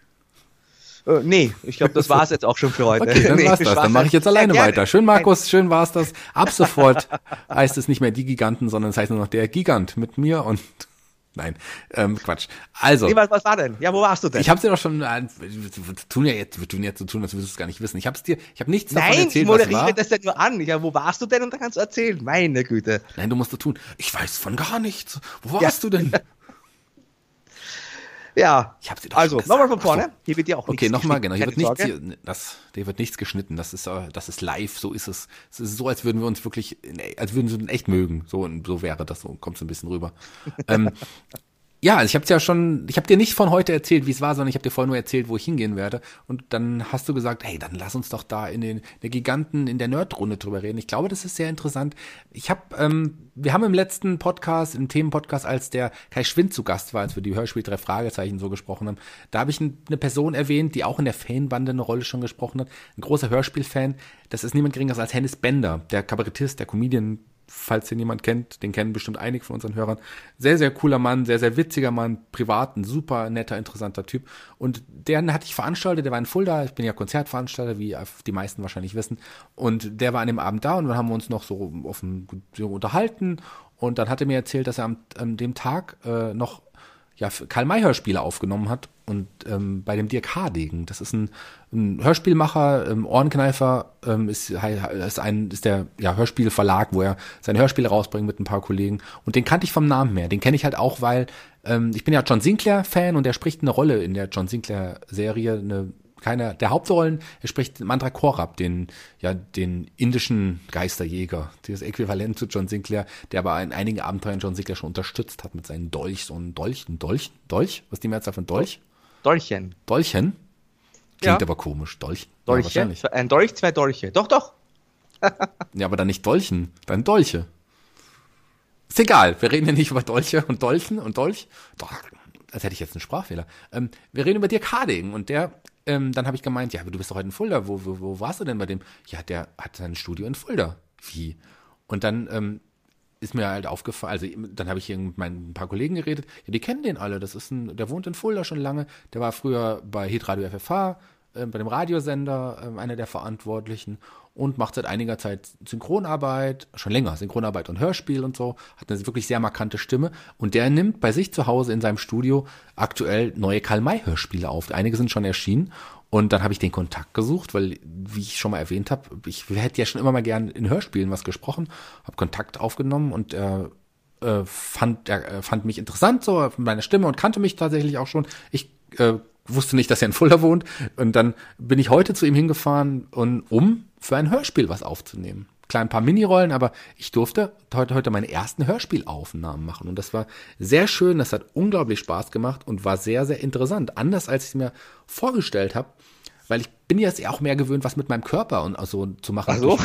Äh, nee, ich glaube, das war's jetzt auch schon für heute. Okay, dann nee, war's das. Dann mache ich jetzt alleine ja, weiter. Schön, Markus, schön war's das. Ab sofort heißt es nicht mehr die Giganten, sondern es heißt nur noch der Gigant mit mir und Nein, ähm, Quatsch. Also. Nee, was, was war denn? Ja, wo warst du denn? Ich hab's dir doch schon, äh, wir tun ja jetzt, wir tun jetzt so tun, als würdest du es gar nicht wissen. Ich hab's dir, ich habe nichts davon Nein, erzählt, ich moderiere das ja nur an. Ja, wo warst du denn? Und dann kannst du erzählen. Meine Güte. Nein, du musst du tun. Ich weiß von gar nichts. Wo warst ja. du denn? Ja. Ich hab sie doch Also, nochmal von vorne. Hier wird ja auch Okay, nochmal, genau. Hier wird nichts, hier, das, hier wird nichts geschnitten. Das ist, äh, das ist live. So ist es. Es ist so, als würden wir uns wirklich, als würden wir uns echt mögen. So, so wäre das. So kommt so ein bisschen rüber. ähm, ja, also ich habe ja schon, ich habe dir nicht von heute erzählt, wie es war, sondern ich habe dir vorher nur erzählt, wo ich hingehen werde. Und dann hast du gesagt, hey, dann lass uns doch da in den der Giganten in der Nerdrunde drüber reden. Ich glaube, das ist sehr interessant. Ich habe, ähm, wir haben im letzten Podcast, im Themenpodcast, als der Kai Schwind zu Gast war, als wir die Hörspiel drei Fragezeichen so gesprochen haben, da habe ich eine Person erwähnt, die auch in der Fanbande eine Rolle schon gesprochen hat. Ein großer Hörspielfan. Das ist niemand geringeres als Hennis Bender, der Kabarettist, der Comedian, falls den jemand kennt, den kennen bestimmt einige von unseren Hörern. Sehr, sehr cooler Mann, sehr, sehr witziger Mann, privat, ein super netter, interessanter Typ. Und den hatte ich veranstaltet, der war in Fulda, ich bin ja Konzertveranstalter, wie die meisten wahrscheinlich wissen. Und der war an dem Abend da und dann haben wir uns noch so offen so unterhalten. Und dann hat er mir erzählt, dass er am, an dem Tag äh, noch ja, Karl-May-Hörspiele aufgenommen hat und ähm, bei dem Dirk Hardegen, das ist ein, ein Hörspielmacher, ähm, Ohrenkneifer, ähm, ist, ist ein ist der ja, Hörspielverlag, wo er seine Hörspiele rausbringt mit ein paar Kollegen und den kannte ich vom Namen her. Den kenne ich halt auch, weil ähm, ich bin ja John Sinclair Fan und er spricht eine Rolle in der John Sinclair Serie, eine keiner der Hauptrollen. Er spricht Mantra Korab, den, ja, den indischen Geisterjäger, das Äquivalent zu John Sinclair, der aber in einigen Abenteuern John Sinclair schon unterstützt hat mit seinen Dolch, so ein Dolch, ein Dolch, Dolch? Was ist die Mehrzahl von Dolch? Dolchen. Dolchen? Klingt ja. aber komisch. Dolch. Dolche. Ja, wahrscheinlich. Ein Dolch, zwei Dolche. Doch, doch. ja, aber dann nicht Dolchen, dann Dolche. Ist egal, wir reden ja nicht über Dolche und Dolchen und Dolch. Doch, als hätte ich jetzt einen Sprachfehler. Ähm, wir reden über Dirk Harding und der, ähm, dann habe ich gemeint, ja, aber du bist doch heute in Fulda, wo, wo, wo warst du denn bei dem? Ja, der hat sein Studio in Fulda. Wie? Und dann ähm, ist mir halt aufgefallen, also dann habe ich hier mit meinen ein paar Kollegen geredet, ja, die kennen den alle, das ist ein, der wohnt in Fulda schon lange, der war früher bei Hitradio FFH, äh, bei dem Radiosender äh, einer der Verantwortlichen und macht seit einiger Zeit Synchronarbeit, schon länger, Synchronarbeit und Hörspiel und so, hat eine wirklich sehr markante Stimme und der nimmt bei sich zu Hause in seinem Studio aktuell neue Karl-May-Hörspiele auf. Einige sind schon erschienen und dann habe ich den Kontakt gesucht, weil, wie ich schon mal erwähnt habe, ich hätte ja schon immer mal gern in Hörspielen was gesprochen, habe Kontakt aufgenommen und er äh, fand, er fand mich interessant, so meine Stimme und kannte mich tatsächlich auch schon. Ich äh, wusste nicht, dass er in Fulda wohnt. Und dann bin ich heute zu ihm hingefahren, und, um für ein Hörspiel was aufzunehmen. Klar, ein paar Minirollen, aber ich durfte heute, heute meine ersten Hörspielaufnahmen machen. Und das war sehr schön, das hat unglaublich Spaß gemacht und war sehr, sehr interessant. Anders als ich es mir vorgestellt habe, weil ich bin jetzt auch mehr gewöhnt, was mit meinem Körper und also zu machen. So.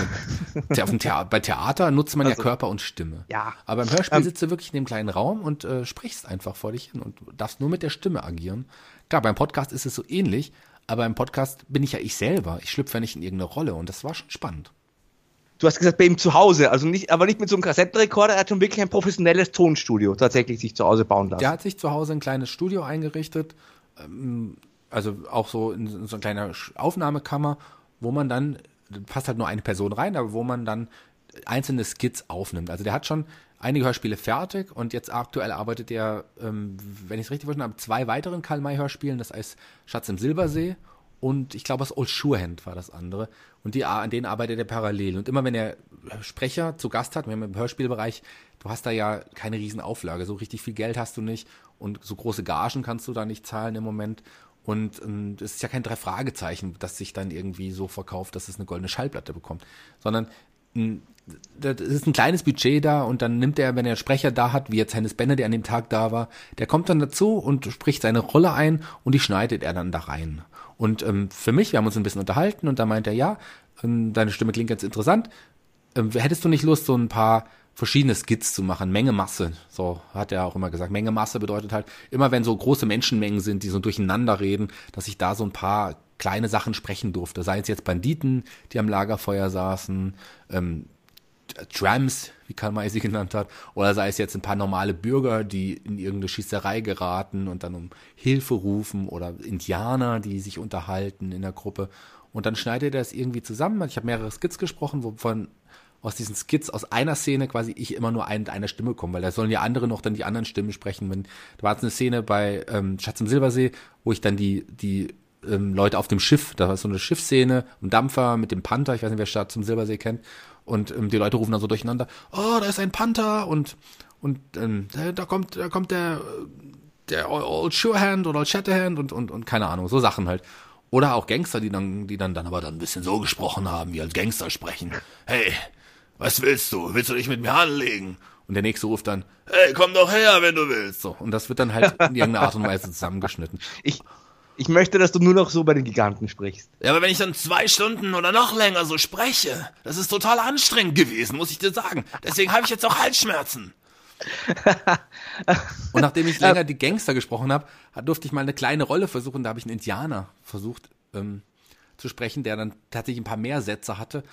Mit, Thea bei Theater nutzt man also, ja Körper und Stimme. Ja. Aber beim Hörspiel ähm, sitzt du wirklich in dem kleinen Raum und äh, sprichst einfach vor dich hin und darfst nur mit der Stimme agieren. Klar, beim Podcast ist es so ähnlich, aber im Podcast bin ich ja ich selber. Ich schlüpfe ja nicht in irgendeine Rolle und das war schon spannend. Du hast gesagt, bei ihm zu Hause, also nicht, aber nicht mit so einem Kassettenrekorder, er hat schon wirklich ein professionelles Tonstudio tatsächlich sich zu Hause bauen lassen. Der hat sich zu Hause ein kleines Studio eingerichtet, ähm, also auch so in so eine kleine Aufnahmekammer, wo man dann, passt halt nur eine Person rein, aber wo man dann einzelne Skits aufnimmt. Also der hat schon einige Hörspiele fertig und jetzt aktuell arbeitet er, ähm, wenn ich es richtig verstanden habe, zwei weiteren Karl-May-Hörspielen, das heißt Schatz im Silbersee und ich glaube, das Old Surehand war das andere. Und die, an denen arbeitet er parallel. Und immer wenn er Sprecher zu Gast hat, wir haben im Hörspielbereich, du hast da ja keine Riesenauflage, so richtig viel Geld hast du nicht und so große Gagen kannst du da nicht zahlen im Moment. Und es ist ja kein Drei-Fragezeichen, das sich dann irgendwie so verkauft, dass es eine goldene Schallplatte bekommt, sondern das ist ein kleines Budget da und dann nimmt er, wenn er Sprecher da hat, wie jetzt Hennes Benne, der an dem Tag da war, der kommt dann dazu und spricht seine Rolle ein und die schneidet er dann da rein. Und ähm, für mich, wir haben uns ein bisschen unterhalten und da meint er, ja, ähm, deine Stimme klingt ganz interessant. Ähm, hättest du nicht Lust, so ein paar verschiedene Skits zu machen, Menge Masse, so hat er auch immer gesagt. Menge Masse bedeutet halt, immer wenn so große Menschenmengen sind, die so durcheinander reden, dass ich da so ein paar kleine Sachen sprechen durfte. Sei es jetzt Banditen, die am Lagerfeuer saßen, ähm, Trams, wie Karl May sie genannt hat, oder sei es jetzt ein paar normale Bürger, die in irgendeine Schießerei geraten und dann um Hilfe rufen, oder Indianer, die sich unterhalten in der Gruppe. Und dann schneidet er das irgendwie zusammen. Ich habe mehrere Skits gesprochen, wovon aus diesen Skits aus einer Szene quasi ich immer nur ein, einer Stimme komme, weil da sollen ja andere noch dann die anderen Stimmen sprechen. Wenn, da war jetzt eine Szene bei ähm, Schatz im Silbersee, wo ich dann die, die ähm, Leute auf dem Schiff, da war so eine Schiffsszene, ein Dampfer mit dem Panther, ich weiß nicht, wer Schatz zum Silbersee kennt, und ähm, die Leute rufen dann so durcheinander, oh, da ist ein Panther und und ähm, da, da kommt da kommt der der Old Surehand oder Old Shatterhand und und und keine Ahnung, so Sachen halt. Oder auch Gangster, die dann die dann dann aber dann ein bisschen so gesprochen haben, wie als Gangster sprechen. Hey, was willst du? Willst du dich mit mir anlegen? Und der nächste ruft dann, hey, komm doch her, wenn du willst. So, und das wird dann halt in irgendeiner Art und Weise zusammengeschnitten. Ich, ich möchte, dass du nur noch so bei den Giganten sprichst. Ja, aber wenn ich dann zwei Stunden oder noch länger so spreche, das ist total anstrengend gewesen, muss ich dir sagen. Deswegen habe ich jetzt auch Halsschmerzen. und nachdem ich länger die Gangster gesprochen habe, durfte ich mal eine kleine Rolle versuchen. Da habe ich einen Indianer versucht ähm, zu sprechen, der dann tatsächlich ein paar mehr Sätze hatte.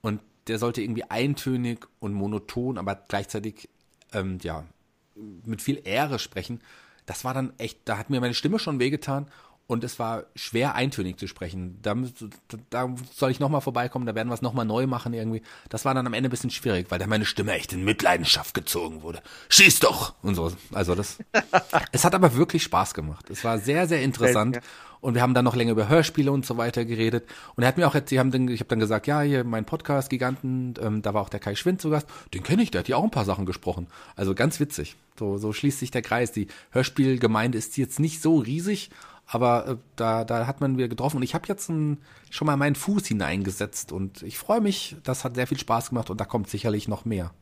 Und der sollte irgendwie eintönig und monoton, aber gleichzeitig ähm, ja mit viel Ehre sprechen. Das war dann echt, da hat mir meine Stimme schon wehgetan und es war schwer eintönig zu sprechen. Da, da soll ich nochmal vorbeikommen, da werden wir es nochmal neu machen irgendwie. Das war dann am Ende ein bisschen schwierig, weil da meine Stimme echt in Mitleidenschaft gezogen wurde. Schieß doch! Und so. Also das. es hat aber wirklich Spaß gemacht. Es war sehr, sehr interessant. Und wir haben dann noch länger über Hörspiele und so weiter geredet. Und er hat mir auch jetzt, die haben dann, ich habe dann gesagt, ja, hier mein Podcast Giganten, ähm, da war auch der Kai Schwind zu Gast. Den kenne ich, der hat ja auch ein paar Sachen gesprochen. Also ganz witzig. So, so schließt sich der Kreis. Die Hörspielgemeinde ist jetzt nicht so riesig, aber äh, da, da hat man wieder getroffen. Und ich habe jetzt ein, schon mal meinen Fuß hineingesetzt. Und ich freue mich, das hat sehr viel Spaß gemacht. Und da kommt sicherlich noch mehr.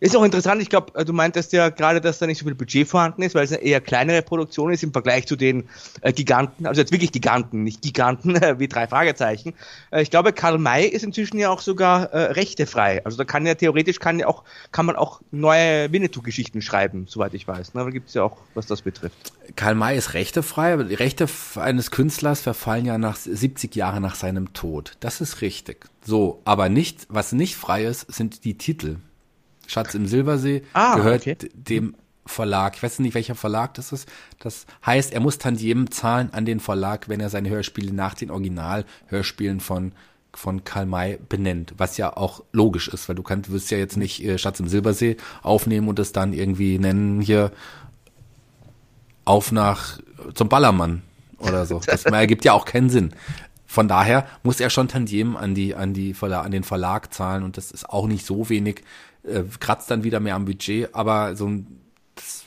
Ist auch interessant, ich glaube, äh, du meintest ja gerade, dass da nicht so viel Budget vorhanden ist, weil es eine eher kleinere Produktion ist im Vergleich zu den äh, Giganten, also jetzt wirklich Giganten, nicht Giganten äh, wie drei Fragezeichen. Äh, ich glaube, Karl May ist inzwischen ja auch sogar äh, rechtefrei. Also da kann ja theoretisch kann ja auch, kann man auch neue Winnetou-Geschichten schreiben, soweit ich weiß. Ne? Da gibt es ja auch, was das betrifft. Karl May ist rechtefrei, aber die Rechte eines Künstlers verfallen ja nach 70 Jahren nach seinem Tod. Das ist richtig. So, aber nicht, was nicht frei ist, sind die Titel. Schatz im Silbersee ah, gehört okay. dem Verlag. Ich weiß nicht, welcher Verlag das ist. Das heißt, er muss Tantiemen zahlen an den Verlag, wenn er seine Hörspiele nach den Originalhörspielen von von Karl May benennt, was ja auch logisch ist, weil du kannst, wirst ja jetzt nicht äh, Schatz im Silbersee aufnehmen und es dann irgendwie nennen hier auf nach zum Ballermann oder so. Das ergibt ja auch keinen Sinn. Von daher muss er schon Tantiemen an die an die an den Verlag zahlen und das ist auch nicht so wenig äh, kratzt dann wieder mehr am Budget, aber so ein das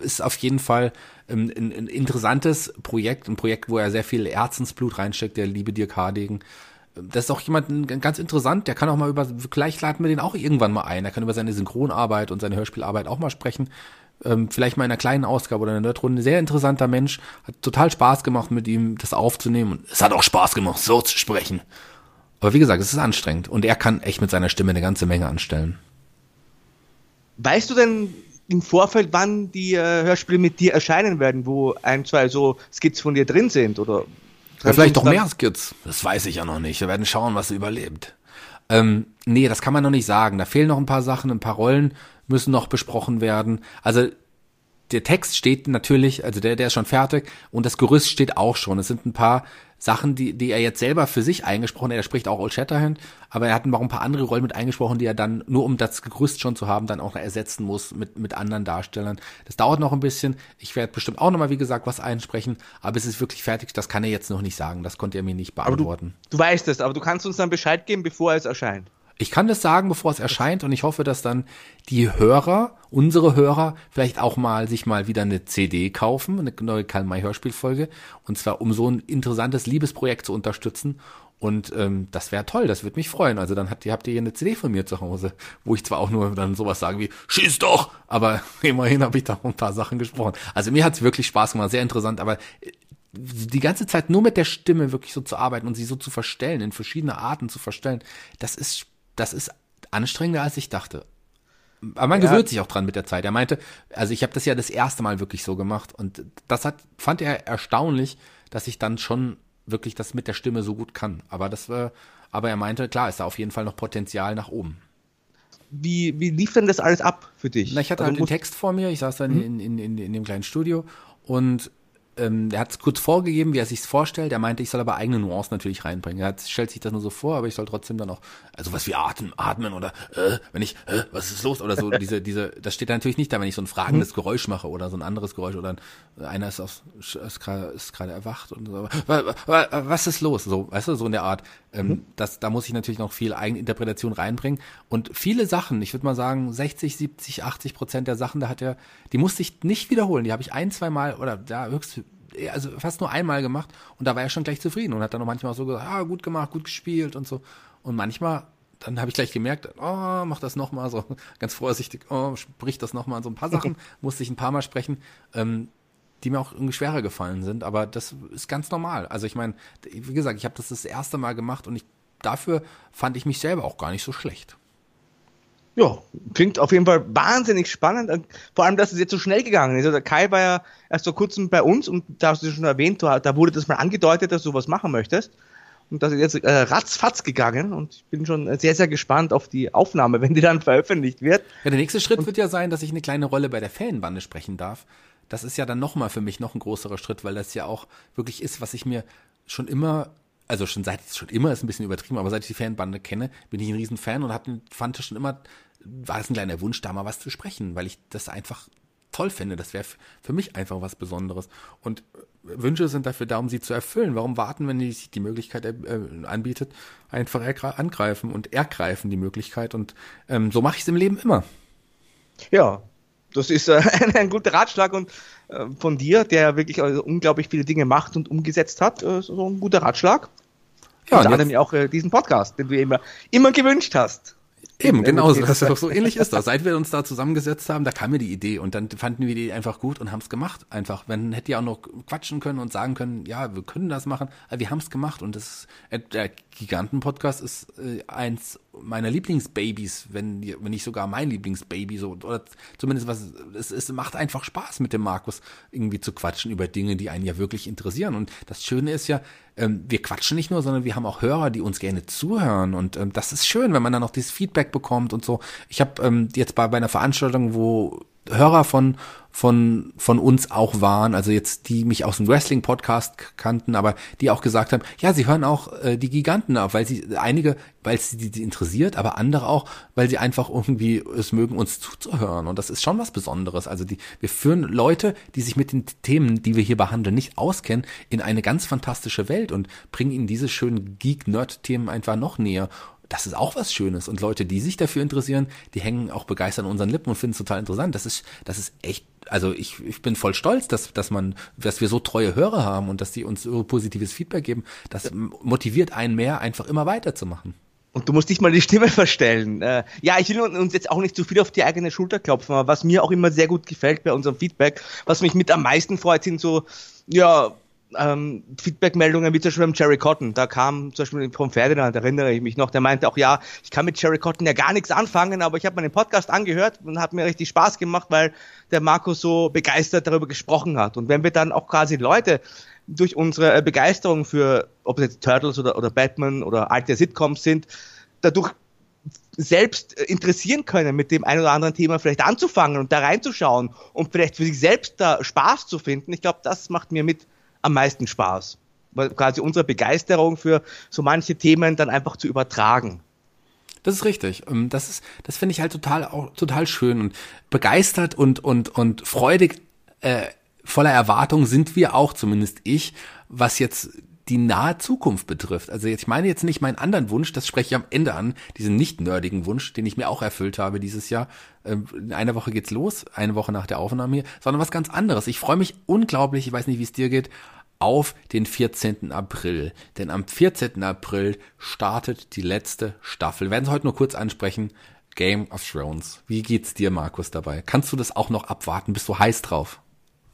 ist auf jeden Fall ein, ein, ein interessantes Projekt, ein Projekt, wo er sehr viel Herzensblut reinsteckt, der liebe Dirk Hardegen. Das ist auch jemand ganz interessant, der kann auch mal über, vielleicht laden wir den auch irgendwann mal ein, er kann über seine Synchronarbeit und seine Hörspielarbeit auch mal sprechen. Ähm, vielleicht mal in einer kleinen Ausgabe oder in einer Nerdrunde. Sehr interessanter Mensch, hat total Spaß gemacht, mit ihm das aufzunehmen und es hat auch Spaß gemacht, so zu sprechen. Aber wie gesagt, es ist anstrengend und er kann echt mit seiner Stimme eine ganze Menge anstellen. Weißt du denn im Vorfeld, wann die äh, Hörspiele mit dir erscheinen werden, wo ein, zwei so Skits von dir drin sind? Oder ja, vielleicht doch mehr Skits. Das weiß ich ja noch nicht. Wir werden schauen, was überlebt. Ähm, nee, das kann man noch nicht sagen. Da fehlen noch ein paar Sachen, ein paar Rollen müssen noch besprochen werden. Also der Text steht natürlich, also der, der ist schon fertig und das Gerüst steht auch schon. Es sind ein paar Sachen, die, die er jetzt selber für sich eingesprochen hat. Er spricht auch Old Shatterhand, aber er hat noch ein paar andere Rollen mit eingesprochen, die er dann, nur um das Gerüst schon zu haben, dann auch ersetzen muss mit, mit anderen Darstellern. Das dauert noch ein bisschen. Ich werde bestimmt auch nochmal, wie gesagt, was einsprechen, aber es ist wirklich fertig. Das kann er jetzt noch nicht sagen. Das konnte er mir nicht beantworten. Du, du weißt es, aber du kannst uns dann Bescheid geben, bevor es erscheint. Ich kann das sagen, bevor es erscheint und ich hoffe, dass dann die Hörer, unsere Hörer, vielleicht auch mal sich mal wieder eine CD kaufen, eine neue Karl-May-Hörspielfolge und zwar um so ein interessantes Liebesprojekt zu unterstützen und ähm, das wäre toll, das würde mich freuen. Also dann habt ihr, habt ihr hier eine CD von mir zu Hause, wo ich zwar auch nur dann sowas sage wie, schieß doch, aber immerhin habe ich da ein paar Sachen gesprochen. Also mir hat's wirklich Spaß gemacht, sehr interessant, aber äh, die ganze Zeit nur mit der Stimme wirklich so zu arbeiten und sie so zu verstellen, in verschiedene Arten zu verstellen, das ist das ist anstrengender, als ich dachte. Aber man ja. gewöhnt sich auch dran mit der Zeit. Er meinte, also ich habe das ja das erste Mal wirklich so gemacht und das hat fand er erstaunlich, dass ich dann schon wirklich das mit der Stimme so gut kann. Aber das war, aber er meinte, klar, ist da auf jeden Fall noch Potenzial nach oben. Wie, wie lief denn das alles ab für dich? Na, ich hatte also halt den Text vor mir, ich saß dann mhm. in, in, in, in dem kleinen Studio und ähm, er hat es kurz vorgegeben, wie er sich vorstellt. Er meinte, ich soll aber eigene Nuancen natürlich reinbringen. Er hat, stellt sich das nur so vor, aber ich soll trotzdem dann auch, also was wie atmen, atmen oder äh, wenn ich, äh, was ist los oder so. diese, diese, das steht da natürlich nicht da, wenn ich so ein fragendes mhm. Geräusch mache oder so ein anderes Geräusch oder einer ist, aus, ist gerade erwacht und so. Was ist los? So, weißt du, so in der Art. Ähm, mhm. das, da muss ich natürlich noch viel Eigeninterpretation reinbringen. Und viele Sachen, ich würde mal sagen, 60, 70, 80 Prozent der Sachen, da hat er, die musste ich nicht wiederholen. Die habe ich ein, zwei Mal oder da höchst also fast nur einmal gemacht und da war er schon gleich zufrieden und hat dann noch manchmal so gesagt, ah, gut gemacht, gut gespielt und so. Und manchmal, dann habe ich gleich gemerkt, oh, mach das nochmal so ganz vorsichtig, oh, sprich das nochmal. So ein paar Sachen musste ich ein paar Mal sprechen, ähm, die mir auch irgendwie schwerer gefallen sind, aber das ist ganz normal. Also ich meine, wie gesagt, ich habe das das erste Mal gemacht und ich, dafür fand ich mich selber auch gar nicht so schlecht. Ja, klingt auf jeden Fall wahnsinnig spannend. Vor allem, dass es jetzt so schnell gegangen ist. Also der Kai war ja erst vor kurzem bei uns und da hast du schon erwähnt, da wurde das mal angedeutet, dass du was machen möchtest. Und das ist jetzt äh, ratzfatz gegangen und ich bin schon sehr, sehr gespannt auf die Aufnahme, wenn die dann veröffentlicht wird. Ja, der nächste Schritt und wird ja sein, dass ich eine kleine Rolle bei der Fanbande sprechen darf. Das ist ja dann nochmal für mich noch ein größerer Schritt, weil das ja auch wirklich ist, was ich mir schon immer also schon seit schon immer ist ein bisschen übertrieben, aber seit ich die Fanbande kenne, bin ich ein Riesenfan und hab, fand schon immer war es ein kleiner Wunsch, da mal was zu sprechen, weil ich das einfach toll finde. Das wäre für mich einfach was Besonderes. Und Wünsche sind dafür da, um sie zu erfüllen. Warum warten, wenn die sich die Möglichkeit äh, anbietet, einfach angreifen und ergreifen die Möglichkeit. Und ähm, so mache ich es im Leben immer. Ja, das ist äh, ein, ein, guter Ratschlag und äh, von dir, der wirklich also unglaublich viele Dinge macht und umgesetzt hat, äh, so ein guter Ratschlag. Ja, und, und anderem auch äh, diesen Podcast, den du immer, immer gewünscht hast. Eben, genau, so, so ähnlich ist das. Seit wir uns da zusammengesetzt haben, da kam mir die Idee und dann fanden wir die einfach gut und haben es gemacht. Einfach, wenn hätte ja auch noch quatschen können und sagen können, ja, wir können das machen, aber wir haben es gemacht und das äh, der Giganten-Podcast ist äh, eins meiner Lieblingsbabys, wenn, wenn nicht sogar mein Lieblingsbaby so oder zumindest was es, es macht einfach Spaß mit dem Markus irgendwie zu quatschen über Dinge, die einen ja wirklich interessieren und das Schöne ist ja, ähm, wir quatschen nicht nur, sondern wir haben auch Hörer, die uns gerne zuhören. Und ähm, das ist schön, wenn man dann auch dieses Feedback bekommt und so. Ich habe ähm, jetzt bei, bei einer Veranstaltung, wo Hörer von von von uns auch waren, also jetzt die mich aus dem Wrestling Podcast kannten, aber die auch gesagt haben, ja, sie hören auch äh, die Giganten ab, weil sie einige, weil sie die, interessiert, aber andere auch, weil sie einfach irgendwie es mögen uns zuzuhören und das ist schon was Besonderes. Also die wir führen Leute, die sich mit den Themen, die wir hier behandeln, nicht auskennen, in eine ganz fantastische Welt und bringen ihnen diese schönen Geek Nerd Themen einfach noch näher das ist auch was Schönes. Und Leute, die sich dafür interessieren, die hängen auch begeistert an unseren Lippen und finden es total interessant. Das ist, das ist echt, also ich, ich bin voll stolz, dass, dass man, dass wir so treue Hörer haben und dass die uns so positives Feedback geben. Das motiviert einen mehr, einfach immer weiterzumachen. Und du musst dich mal die Stimme verstellen. Äh, ja, ich will uns jetzt auch nicht zu viel auf die eigene Schulter klopfen, aber was mir auch immer sehr gut gefällt bei unserem Feedback, was mich mit am meisten freut, sind so, ja, ähm, Feedback-Meldungen wie zum Beispiel beim Jerry Cotton. Da kam zum Beispiel vom Ferdinand, erinnere ich mich noch, der meinte auch, ja, ich kann mit Jerry Cotton ja gar nichts anfangen, aber ich habe meinen Podcast angehört und hat mir richtig Spaß gemacht, weil der Marco so begeistert darüber gesprochen hat. Und wenn wir dann auch quasi Leute durch unsere äh, Begeisterung für, ob es jetzt Turtles oder, oder Batman oder alte Sitcoms sind, dadurch selbst äh, interessieren können, mit dem ein oder anderen Thema vielleicht anzufangen und da reinzuschauen und vielleicht für sich selbst da Spaß zu finden. Ich glaube, das macht mir mit am meisten Spaß. Weil quasi unsere Begeisterung für so manche Themen dann einfach zu übertragen. Das ist richtig. Ähm, das ist, das finde ich halt total auch total schön und begeistert und und und freudig äh, voller Erwartung sind wir auch, zumindest ich, was jetzt die nahe Zukunft betrifft. Also jetzt, ich meine jetzt nicht meinen anderen Wunsch, das spreche ich am Ende an, diesen nicht nerdigen Wunsch, den ich mir auch erfüllt habe dieses Jahr. Ähm, in einer Woche geht's los, eine Woche nach der Aufnahme hier, sondern was ganz anderes. Ich freue mich unglaublich, ich weiß nicht, wie es dir geht, auf den 14. April. Denn am 14. April startet die letzte Staffel. Wir werden es heute nur kurz ansprechen. Game of Thrones. Wie geht's dir, Markus, dabei? Kannst du das auch noch abwarten? Bist du heiß drauf?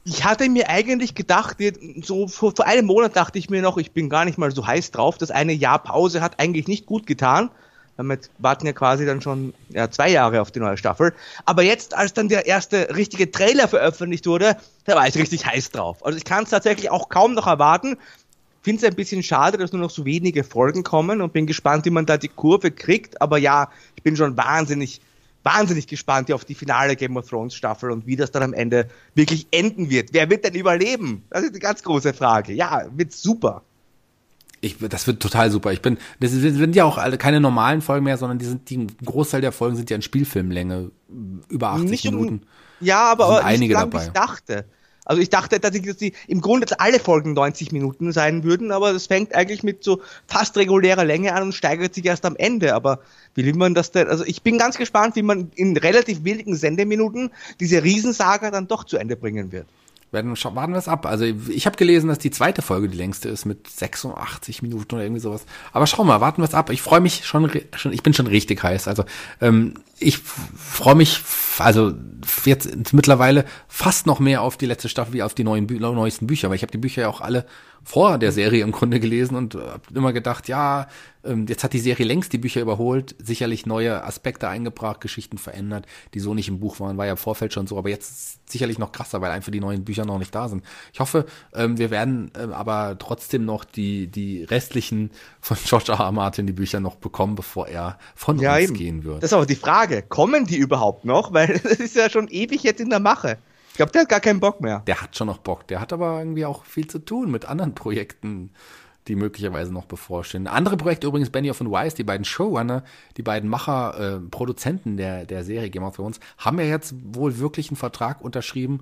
ich hatte mir eigentlich gedacht, so vor, vor einem Monat dachte ich mir noch, ich bin gar nicht mal so heiß drauf. Das eine Jahr Pause hat eigentlich nicht gut getan. Damit warten ja quasi dann schon ja, zwei Jahre auf die neue Staffel. Aber jetzt, als dann der erste richtige Trailer veröffentlicht wurde, da war ich richtig heiß drauf. Also ich kann es tatsächlich auch kaum noch erwarten. Finde es ein bisschen schade, dass nur noch so wenige Folgen kommen und bin gespannt, wie man da die Kurve kriegt. Aber ja, ich bin schon wahnsinnig wahnsinnig gespannt auf die finale Game of Thrones Staffel und wie das dann am Ende wirklich enden wird. Wer wird denn überleben? Das ist eine ganz große Frage. Ja, wird super. Ich, das wird total super. Ich bin, das sind ja auch alle keine normalen Folgen mehr, sondern die sind, die Großteil der Folgen sind ja in Spielfilmlänge, über 80 Nicht Minuten. Um, ja, aber, aber einige lang, dabei. ich dachte. Also ich dachte, dass, ich, dass die im Grunde alle Folgen 90 Minuten sein würden, aber das fängt eigentlich mit so fast regulärer Länge an und steigert sich erst am Ende. Aber wie will man das denn? Also ich bin ganz gespannt, wie man in relativ wenigen Sendeminuten diese Riesensaga dann doch zu Ende bringen wird. Werden, warten wir es ab. Also ich habe gelesen, dass die zweite Folge die längste ist mit 86 Minuten oder irgendwie sowas. Aber schau mal, warten wir es ab. Ich freue mich schon, schon, ich bin schon richtig heiß. Also ähm, ich freue mich also jetzt mittlerweile fast noch mehr auf die letzte Staffel wie auf die neuen neuesten Bücher, weil ich habe die Bücher ja auch alle vor der Serie im Grunde gelesen und habe immer gedacht, ja, ähm, jetzt hat die Serie längst die Bücher überholt, sicherlich neue Aspekte eingebracht, Geschichten verändert, die so nicht im Buch waren, war ja im Vorfeld schon so, aber jetzt sicherlich noch krasser, weil einfach die neuen Bücher noch nicht da sind. Ich hoffe, ähm, wir werden ähm, aber trotzdem noch die, die restlichen von George R. R. Martin die Bücher noch bekommen, bevor er von ja, uns eben. gehen wird. Das ist aber die Frage, kommen die überhaupt noch? Weil das ist ja schon ewig jetzt in der Mache. Ich glaube, der hat gar keinen Bock mehr. Der hat schon noch Bock. Der hat aber irgendwie auch viel zu tun mit anderen Projekten, die möglicherweise noch bevorstehen. Andere Projekte übrigens, Benioff und Weiss, die beiden Showrunner, die beiden Macher, äh, Produzenten der, der Serie Game of Thrones, haben ja jetzt wohl wirklich einen Vertrag unterschrieben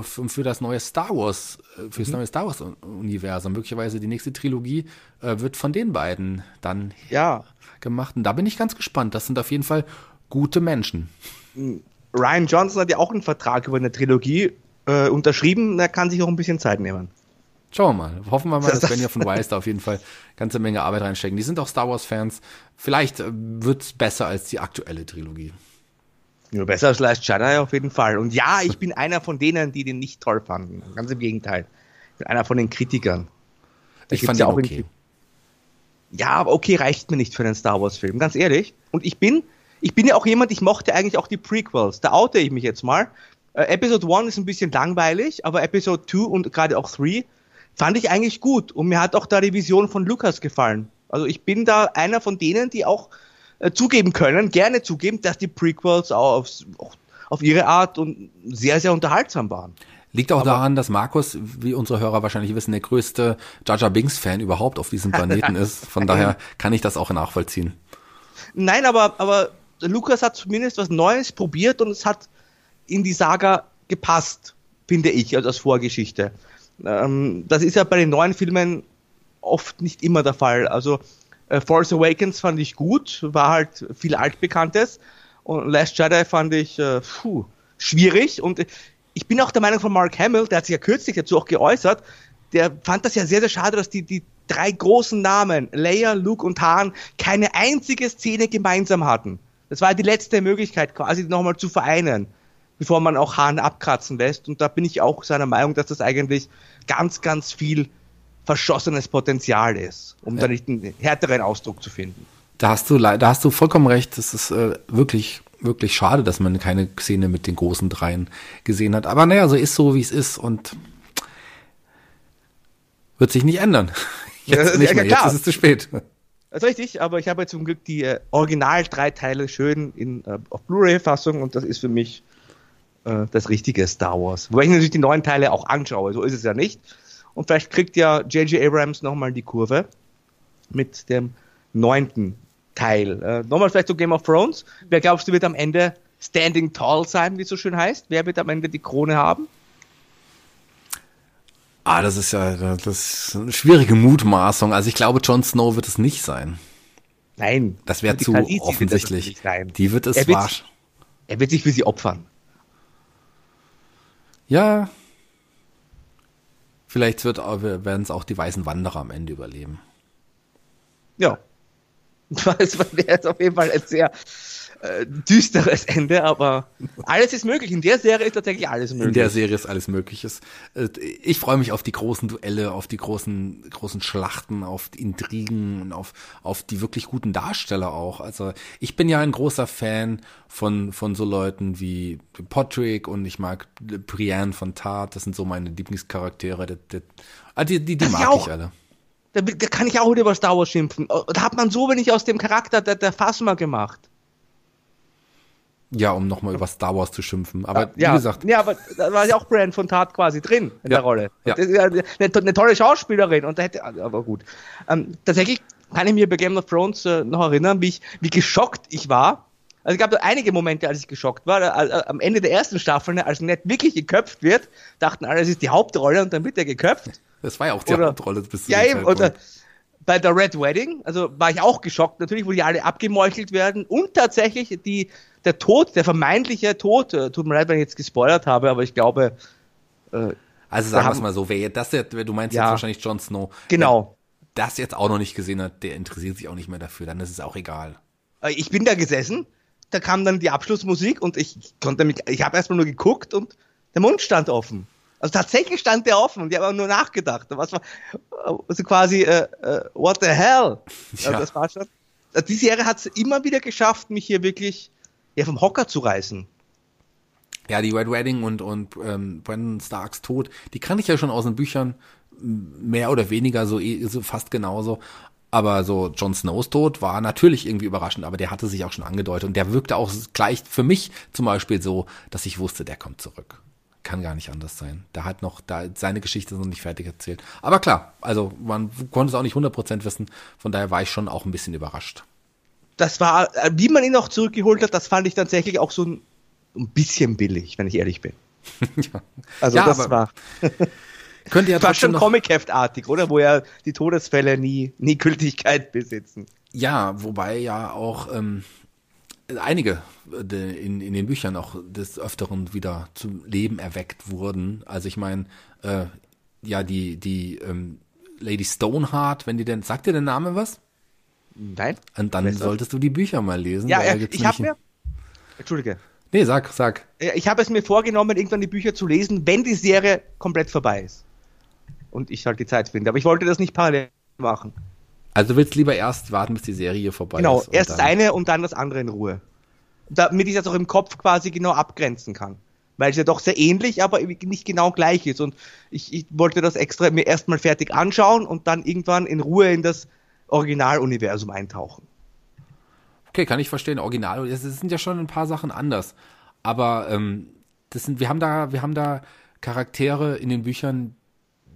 für das neue Star Wars, äh, für das mhm. neue Star Wars Universum. Möglicherweise die nächste Trilogie äh, wird von den beiden dann ja. gemacht. Und da bin ich ganz gespannt. Das sind auf jeden Fall gute Menschen. Ryan Johnson hat ja auch einen Vertrag über eine Trilogie äh, unterschrieben. Er kann sich auch ein bisschen Zeit nehmen. Schauen wir mal. Hoffen wir mal, dass Benioff von Weiss da auf jeden Fall ganze Menge Arbeit reinstecken. Die sind auch Star Wars-Fans. Vielleicht äh, wird's besser als die aktuelle Trilogie. Nur besser als Last Jedi auf jeden Fall. Und ja, ich bin einer von denen, die den nicht toll fanden. Ganz im Gegenteil. Ich bin einer von den Kritikern. Da ich fand ja auch okay. Ja, aber okay reicht mir nicht für einen Star Wars Film, ganz ehrlich. Und ich bin, ich bin ja auch jemand, ich mochte eigentlich auch die Prequels. Da oute ich mich jetzt mal. Äh, Episode 1 ist ein bisschen langweilig, aber Episode 2 und gerade auch 3 fand ich eigentlich gut. Und mir hat auch da die Vision von Lukas gefallen. Also ich bin da einer von denen, die auch äh, zugeben können, gerne zugeben, dass die Prequels auch auf, auf ihre Art und sehr, sehr unterhaltsam waren. Liegt auch Aber daran, dass Markus, wie unsere Hörer wahrscheinlich wissen, der größte Jar Jar Binks Fan überhaupt auf diesem Planeten ist. Von daher kann ich das auch nachvollziehen. Nein, aber, aber Lukas hat zumindest was Neues probiert und es hat in die Saga gepasst, finde ich, also als Vorgeschichte. Ähm, das ist ja bei den neuen Filmen oft nicht immer der Fall. Also äh, Force Awakens fand ich gut, war halt viel Altbekanntes. Und Last Jedi fand ich äh, puh, schwierig. Und ich bin auch der Meinung von Mark Hamill, der hat sich ja kürzlich dazu auch geäußert, der fand das ja sehr, sehr schade, dass die, die drei großen Namen, Leia, Luke und Han, keine einzige Szene gemeinsam hatten. Das war die letzte Möglichkeit, quasi nochmal zu vereinen bevor man auch Hahn abkratzen lässt. Und da bin ich auch seiner Meinung, dass das eigentlich ganz, ganz viel verschossenes Potenzial ist, um ja. da nicht einen härteren Ausdruck zu finden. Da hast du, da hast du vollkommen recht. Das ist äh, wirklich, wirklich schade, dass man keine Szene mit den großen Dreien gesehen hat. Aber naja, so ist so, wie es ist und wird sich nicht ändern. Jetzt ja, nicht mehr. Jetzt ist es zu spät. Das ist richtig, aber ich habe zum Glück die äh, Original drei Teile schön in, äh, auf Blu-ray-Fassung und das ist für mich äh, das richtige Star Wars. Wobei ich natürlich die neuen Teile auch anschaue, so ist es ja nicht. Und vielleicht kriegt ja J.J. Abrams nochmal die Kurve mit dem neunten Teil. Äh, nochmal vielleicht zu Game of Thrones. Wer glaubst du wird am Ende Standing Tall sein, wie es so schön heißt? Wer wird am Ende die Krone haben? Ah, das ist ja das ist eine schwierige Mutmaßung. Also ich glaube, Jon Snow wird es nicht sein. Nein. Das wäre zu offensichtlich. Wird die wird es er wird, er wird sich für sie opfern. Ja. Vielleicht wird, werden es auch die weißen Wanderer am Ende überleben. Ja. Das wäre jetzt auf jeden Fall ein sehr äh, düsteres Ende, aber alles ist möglich. In der Serie ist tatsächlich alles möglich. In der Serie ist alles möglich. Äh, ich freue mich auf die großen Duelle, auf die großen, großen Schlachten, auf die Intrigen und auf, auf die wirklich guten Darsteller auch. Also ich bin ja ein großer Fan von, von so Leuten wie Patrick und ich mag Brienne von Tart. Das sind so meine Lieblingscharaktere. Die, die, ah, die, die, die mag ich, alle. Da, da, kann ich auch über Star Wars schimpfen. Da hat man so wenig aus dem Charakter der, der Phasma gemacht. Ja, um nochmal über Star Wars zu schimpfen. Aber ja, wie gesagt. Ja, aber da war ja auch Brand von Tat quasi drin in ja, der Rolle. Ja. Eine, eine, tolle Schauspielerin und da hätte, aber gut. Ähm, tatsächlich kann ich mir bei Game of Thrones äh, noch erinnern, wie ich, wie geschockt ich war. Also es gab einige Momente, als ich geschockt war. Äh, am Ende der ersten Staffel, ne, als Ned wirklich geköpft wird, dachten alle, das ist die Hauptrolle und dann wird er geköpft. Das war ja auch die Oder, Hauptrolle bis zu Ja, eben. Oder bei der Red Wedding, also war ich auch geschockt, natürlich, wo die alle abgemeuchelt werden und tatsächlich die der Tod, der vermeintliche Tod, äh, tut mir leid, wenn ich jetzt gespoilert habe, aber ich glaube. Äh, also sagen wir es mal so, wer jetzt, das jetzt, du meinst ja, jetzt wahrscheinlich Jon Snow. Genau. Wer das jetzt auch noch nicht gesehen hat, der interessiert sich auch nicht mehr dafür, dann ist es auch egal. Äh, ich bin da gesessen, da kam dann die Abschlussmusik und ich konnte mich, ich habe erstmal nur geguckt und der Mund stand offen. Also tatsächlich stand der offen und ich habe nur nachgedacht. Was war, also quasi, äh, äh, what the hell? Also ja. das war schon. Also die Serie hat es immer wieder geschafft, mich hier wirklich ja, vom Hocker zu reißen. Ja, die Red Wedding und, und ähm, Brandon Starks Tod, die kann ich ja schon aus den Büchern mehr oder weniger so, eh, so fast genauso. Aber so Jon Snows Tod war natürlich irgendwie überraschend, aber der hatte sich auch schon angedeutet und der wirkte auch gleich für mich zum Beispiel so, dass ich wusste, der kommt zurück. Kann gar nicht anders sein. Der hat noch, da seine Geschichte ist noch nicht fertig erzählt. Aber klar, also man konnte es auch nicht 100% wissen, von daher war ich schon auch ein bisschen überrascht das war, äh, wie man ihn auch zurückgeholt hat, das fand ich tatsächlich auch so ein, ein bisschen billig, wenn ich ehrlich bin. ja. Also ja, das war. könnte ja Fast schon Comic-Heftartig, oder? Wo ja die Todesfälle nie, nie Gültigkeit besitzen. Ja, wobei ja auch ähm, einige äh, in, in den Büchern auch des Öfteren wieder zum Leben erweckt wurden. Also ich meine, äh, ja die, die ähm, Lady Stoneheart, wenn die denn, sagt dir der Name was? Nein. Und dann solltest du die Bücher mal lesen. Ja, ja ich habe mir. Entschuldige. Nee, sag, sag. Ich habe es mir vorgenommen, irgendwann die Bücher zu lesen, wenn die Serie komplett vorbei ist. Und ich halt die Zeit finde. Aber ich wollte das nicht parallel machen. Also du willst lieber erst warten, bis die Serie vorbei genau, ist. Genau, erst das eine und dann das andere in Ruhe. Damit ich das auch im Kopf quasi genau abgrenzen kann. Weil es ja doch sehr ähnlich, aber nicht genau gleich ist. Und ich, ich wollte das extra mir erstmal fertig anschauen und dann irgendwann in Ruhe in das Originaluniversum eintauchen. Okay, kann ich verstehen. Original, es sind ja schon ein paar Sachen anders. Aber ähm, das sind, wir haben da, wir haben da Charaktere in den Büchern,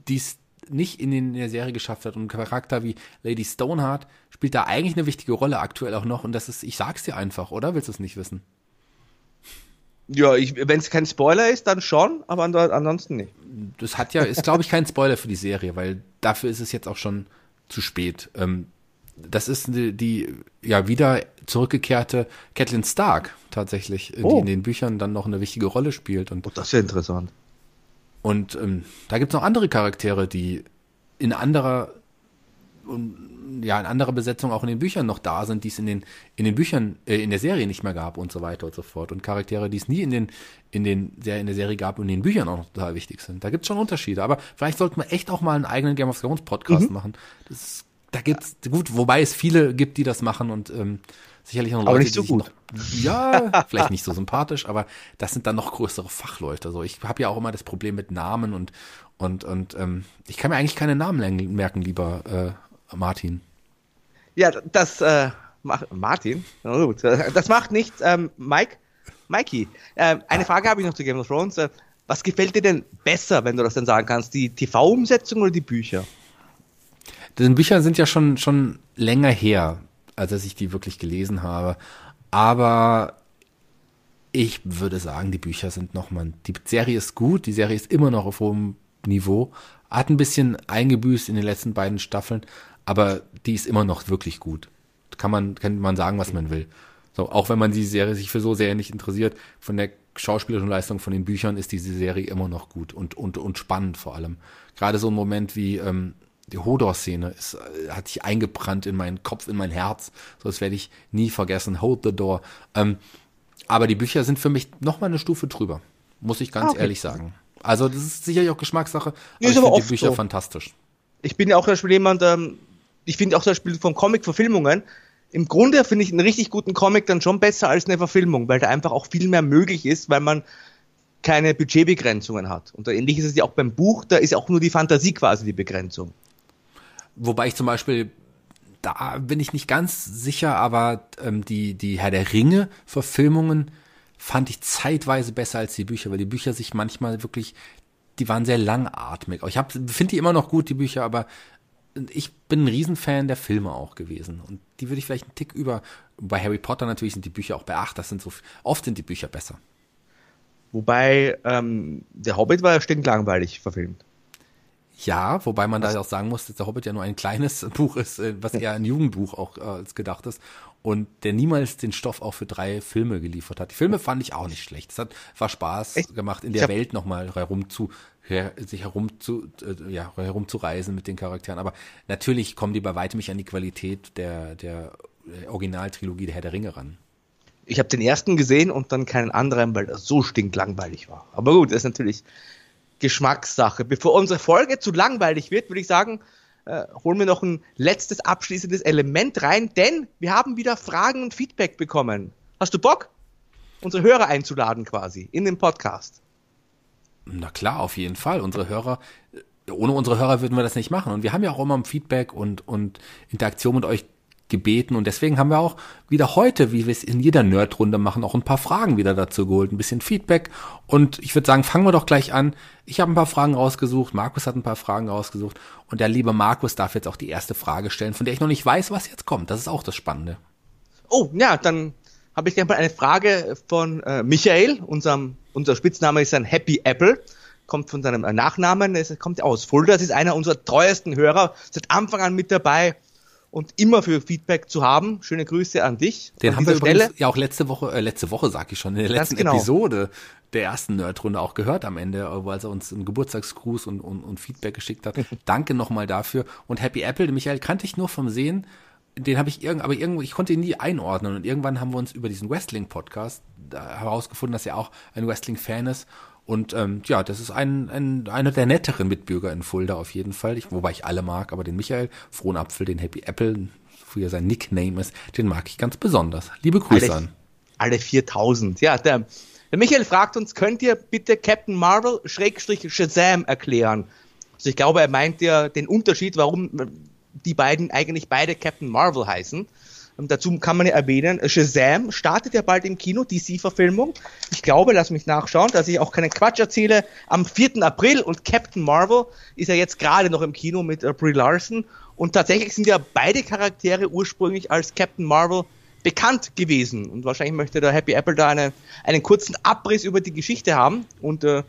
die es nicht in, den, in der Serie geschafft hat. Und ein Charakter wie Lady Stoneheart spielt da eigentlich eine wichtige Rolle aktuell auch noch. Und das ist, ich sag's dir einfach, oder? Willst du es nicht wissen? Ja, wenn es kein Spoiler ist, dann schon, aber ansonsten nicht. Das hat ja, ist glaube ich kein Spoiler für die Serie, weil dafür ist es jetzt auch schon zu spät. Ähm, das ist die, die, ja wieder zurückgekehrte Catelyn Stark tatsächlich, oh. die in den Büchern dann noch eine wichtige Rolle spielt. Und, oh, das ist ja interessant. Und ähm, da gibt es noch andere Charaktere, die in anderer ja in anderer Besetzung auch in den Büchern noch da sind, die es in den in den Büchern äh, in der Serie nicht mehr gab und so weiter und so fort und Charaktere, die es nie in den in den der in der Serie gab und in den Büchern auch noch total wichtig sind. Da gibt es schon Unterschiede, aber vielleicht sollten wir echt auch mal einen eigenen Game of Thrones Podcast mhm. machen. Das, da gibt's gut, wobei es viele gibt, die das machen und ähm, sicherlich auch Leute, aber nicht so gut. Noch, ja, vielleicht nicht so sympathisch, aber das sind dann noch größere Fachleute. Also ich habe ja auch immer das Problem mit Namen und und und ähm, ich kann mir eigentlich keine Namen merken, lieber äh, Martin. Ja, das äh, macht Martin. Gut. Das macht nichts. Ähm, Mike, Mikey, äh, eine Frage habe ich noch zu Game of Thrones. Äh, was gefällt dir denn besser, wenn du das denn sagen kannst? Die TV-Umsetzung oder die Bücher? Die Bücher sind ja schon schon länger her, als dass ich die wirklich gelesen habe. Aber ich würde sagen, die Bücher sind nochmal. Die Serie ist gut, die Serie ist immer noch auf hohem Niveau. Hat ein bisschen eingebüßt in den letzten beiden Staffeln, aber die ist immer noch wirklich gut. Kann man, kann man sagen, was man will. So, auch wenn man die Serie sich für so sehr nicht interessiert, von der schauspielerischen Leistung von den Büchern ist diese Serie immer noch gut und, und, und spannend vor allem. Gerade so ein Moment wie ähm, die Hodor-Szene ist, äh, hat sich eingebrannt in meinen Kopf, in mein Herz. So, das werde ich nie vergessen. Hold the door. Ähm, aber die Bücher sind für mich noch mal eine Stufe drüber, muss ich ganz ah, okay. ehrlich sagen. Also das ist sicherlich auch Geschmackssache. Aber ich finde die Bücher so. fantastisch. Ich bin ja auch zum Beispiel jemand, ähm, ich finde auch zum Beispiel von Comic-Verfilmungen, im Grunde finde ich einen richtig guten Comic dann schon besser als eine Verfilmung, weil da einfach auch viel mehr möglich ist, weil man keine Budgetbegrenzungen hat. Und ähnlich ist es ja auch beim Buch, da ist auch nur die Fantasie quasi die Begrenzung. Wobei ich zum Beispiel, da bin ich nicht ganz sicher, aber ähm, die, die Herr der Ringe-Verfilmungen fand ich zeitweise besser als die Bücher, weil die Bücher sich manchmal wirklich, die waren sehr langatmig. Ich finde die immer noch gut, die Bücher, aber ich bin ein Riesenfan der Filme auch gewesen. Und die würde ich vielleicht einen Tick über. Bei Harry Potter natürlich sind die Bücher auch bei acht, das sind so, oft sind die Bücher besser. Wobei, ähm, der Hobbit war ja stinklangweilig verfilmt. Ja, wobei man was? da auch sagen muss, dass der Hobbit ja nur ein kleines Buch ist, äh, was eher ein Jugendbuch auch äh, als gedacht ist. Und der niemals den Stoff auch für drei Filme geliefert hat. Die Filme fand ich auch nicht schlecht. Es hat war Spaß Echt? gemacht, in der Welt nochmal herum zu her, sich herum zu, äh, ja, herumzureisen mit den Charakteren. Aber natürlich kommen die bei weitem nicht an die Qualität der, der Originaltrilogie der Herr der Ringe ran. Ich habe den ersten gesehen und dann keinen anderen, weil das so stinklangweilig war. Aber gut, das ist natürlich Geschmackssache. Bevor unsere Folge zu langweilig wird, würde ich sagen, äh, holen wir noch ein letztes abschließendes Element rein, denn wir haben wieder Fragen und Feedback bekommen. Hast du Bock, unsere Hörer einzuladen quasi in den Podcast? Na klar, auf jeden Fall. Unsere Hörer, ohne unsere Hörer würden wir das nicht machen. Und wir haben ja auch immer Feedback und, und Interaktion mit euch gebeten. Und deswegen haben wir auch wieder heute, wie wir es in jeder Nerd-Runde machen, auch ein paar Fragen wieder dazu geholt. Ein bisschen Feedback. Und ich würde sagen, fangen wir doch gleich an. Ich habe ein paar Fragen rausgesucht. Markus hat ein paar Fragen rausgesucht. Und der liebe Markus darf jetzt auch die erste Frage stellen, von der ich noch nicht weiß, was jetzt kommt. Das ist auch das Spannende. Oh, ja, dann habe ich gleich mal eine Frage von äh, Michael, unserem unser Spitzname ist ein Happy Apple, kommt von seinem Nachnamen, es kommt aus Fulda, es ist einer unserer treuesten Hörer, seit Anfang an mit dabei und immer für Feedback zu haben. Schöne Grüße an dich. Den an haben wir übrigens ja auch letzte Woche, äh, letzte Woche sag ich schon, in der letzten genau. Episode der ersten Nerdrunde auch gehört am Ende, weil er uns einen Geburtstagsgruß und, und, und Feedback geschickt hat. Danke nochmal dafür. Und Happy Apple, Michael kannte ich nur vom Sehen. Den habe ich irgend, aber irgendwo, ich konnte ihn nie einordnen. Und irgendwann haben wir uns über diesen Wrestling-Podcast herausgefunden, dass er auch ein Wrestling-Fan ist. Und ähm, ja, das ist ein, ein, einer der netteren Mitbürger in Fulda auf jeden Fall. Ich, wobei ich alle mag, aber den Michael, Frohen Apfel, den Happy Apple, wie er sein Nickname ist, den mag ich ganz besonders. Liebe Grüße alle, an. Alle 4000. Ja, der, der Michael fragt uns, könnt ihr bitte Captain Marvel Schrägstrich Shazam erklären? Also ich glaube, er meint ja den Unterschied, warum die beiden eigentlich beide Captain Marvel heißen. Und dazu kann man ja erwähnen, Shazam startet ja bald im Kino, DC-Verfilmung. Ich glaube, lass mich nachschauen, dass ich auch keinen Quatsch erzähle, am 4. April und Captain Marvel ist ja jetzt gerade noch im Kino mit äh, Brie Larson. Und tatsächlich sind ja beide Charaktere ursprünglich als Captain Marvel bekannt gewesen. Und wahrscheinlich möchte der Happy Apple da eine, einen kurzen Abriss über die Geschichte haben. Und äh,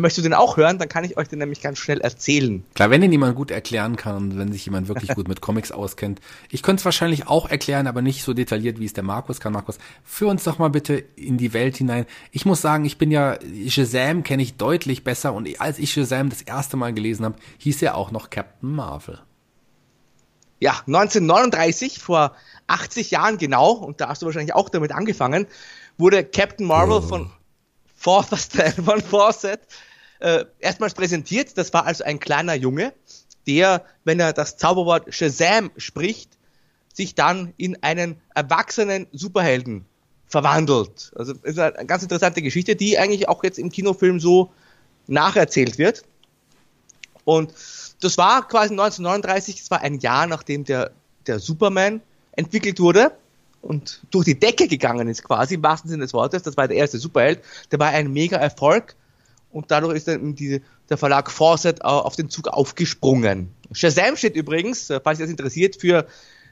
möchtest du den auch hören, dann kann ich euch den nämlich ganz schnell erzählen. Klar, wenn den jemand gut erklären kann und wenn sich jemand wirklich gut mit Comics auskennt. Ich könnte es wahrscheinlich auch erklären, aber nicht so detailliert, wie es der Markus kann. Markus, führ uns doch mal bitte in die Welt hinein. Ich muss sagen, ich bin ja, Shazam kenne ich deutlich besser und als ich Shazam das erste Mal gelesen habe, hieß er auch noch Captain Marvel. Ja, 1939, vor 80 Jahren genau, und da hast du wahrscheinlich auch damit angefangen, wurde Captain Marvel oh. von von Fawcett äh, erstmals präsentiert. Das war also ein kleiner Junge, der, wenn er das Zauberwort Shazam spricht, sich dann in einen erwachsenen Superhelden verwandelt. Also ist eine ganz interessante Geschichte, die eigentlich auch jetzt im Kinofilm so nacherzählt wird. Und das war quasi 1939, das war ein Jahr nachdem der, der Superman entwickelt wurde und durch die Decke gegangen ist, quasi im wahrsten Sinne des Wortes. Das war der erste Superheld. Der war ein mega Erfolg und dadurch ist dann diese, der Verlag Fawcett auf den Zug aufgesprungen. Shazam steht übrigens, äh, falls ihr das interessiert, für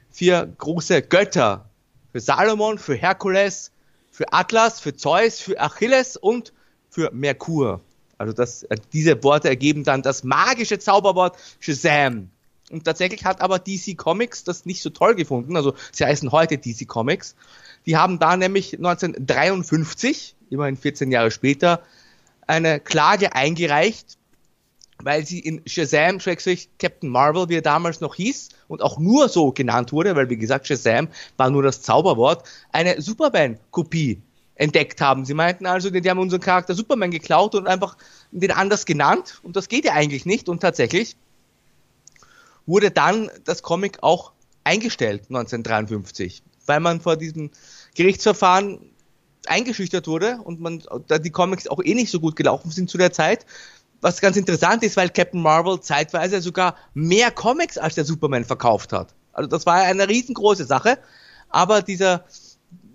vier große Götter. Für Salomon, für Herkules, für Atlas, für Zeus, für Achilles und für Merkur. Also das, äh, diese Worte ergeben dann das magische Zauberwort Shazam. Und tatsächlich hat aber DC Comics das nicht so toll gefunden. Also sie heißen heute DC Comics. Die haben da nämlich 1953, immerhin 14 Jahre später, eine Klage eingereicht, weil sie in Shazam, Captain Marvel, wie er damals noch hieß, und auch nur so genannt wurde, weil wie gesagt, Shazam war nur das Zauberwort, eine Superman-Kopie entdeckt haben. Sie meinten also, die haben unseren Charakter Superman geklaut und einfach den anders genannt. Und das geht ja eigentlich nicht. Und tatsächlich wurde dann das Comic auch eingestellt 1953, weil man vor diesem Gerichtsverfahren eingeschüchtert wurde und man da die Comics auch eh nicht so gut gelaufen sind zu der Zeit. Was ganz interessant ist, weil Captain Marvel zeitweise sogar mehr Comics als der Superman verkauft hat. Also das war eine riesengroße Sache, aber dieser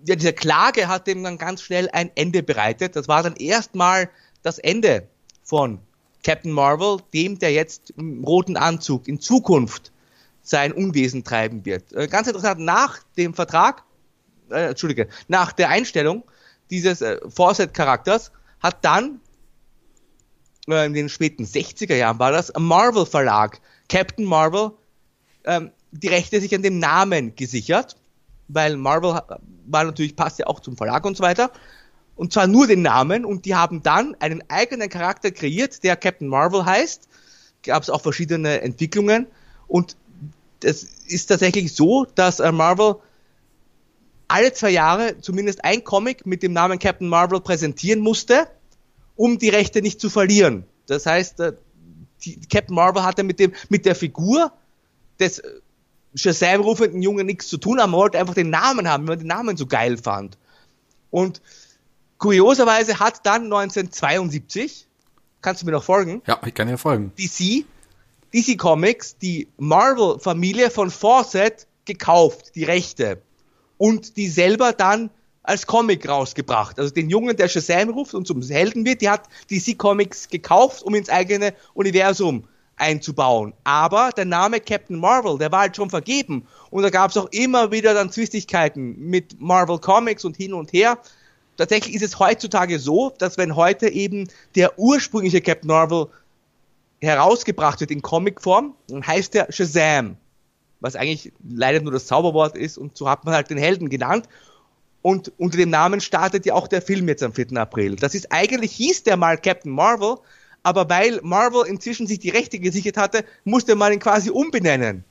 ja, diese Klage hat dem dann ganz schnell ein Ende bereitet. Das war dann erstmal das Ende von Captain Marvel, dem der jetzt im roten Anzug in Zukunft sein Unwesen treiben wird. Äh, ganz interessant, nach dem Vertrag, äh, Entschuldige, nach der Einstellung dieses äh, Fawcett-Charakters hat dann äh, in den späten 60er Jahren war das, Marvel Verlag, Captain Marvel, ähm, die Rechte sich an dem Namen gesichert, weil Marvel war natürlich, passt ja auch zum Verlag und so weiter und zwar nur den Namen und die haben dann einen eigenen Charakter kreiert, der Captain Marvel heißt. Gab es auch verschiedene Entwicklungen und es ist tatsächlich so, dass äh, Marvel alle zwei Jahre zumindest ein Comic mit dem Namen Captain Marvel präsentieren musste, um die Rechte nicht zu verlieren. Das heißt, äh, die, Captain Marvel hatte mit dem mit der Figur des äh, Shazam rufenden Jungen nichts zu tun, aber wollte einfach den Namen haben, weil man den Namen so geil fand. Und Kurioserweise hat dann 1972, kannst du mir noch folgen? Ja, ich kann dir folgen. DC, DC Comics, die Marvel-Familie von Fawcett gekauft, die Rechte. Und die selber dann als Comic rausgebracht. Also den Jungen, der Shazam ruft und zum Helden wird, die hat DC Comics gekauft, um ins eigene Universum einzubauen. Aber der Name Captain Marvel, der war halt schon vergeben. Und da gab es auch immer wieder dann Zwistigkeiten mit Marvel Comics und hin und her tatsächlich ist es heutzutage so, dass wenn heute eben der ursprüngliche Captain Marvel herausgebracht wird in Comicform, dann heißt er Shazam. was eigentlich leider nur das Zauberwort ist und so hat man halt den Helden genannt. Und unter dem Namen startet ja auch der Film jetzt am 4. April. Das ist eigentlich hieß der mal Captain Marvel, aber weil Marvel inzwischen sich die Rechte gesichert hatte, musste man ihn quasi umbenennen.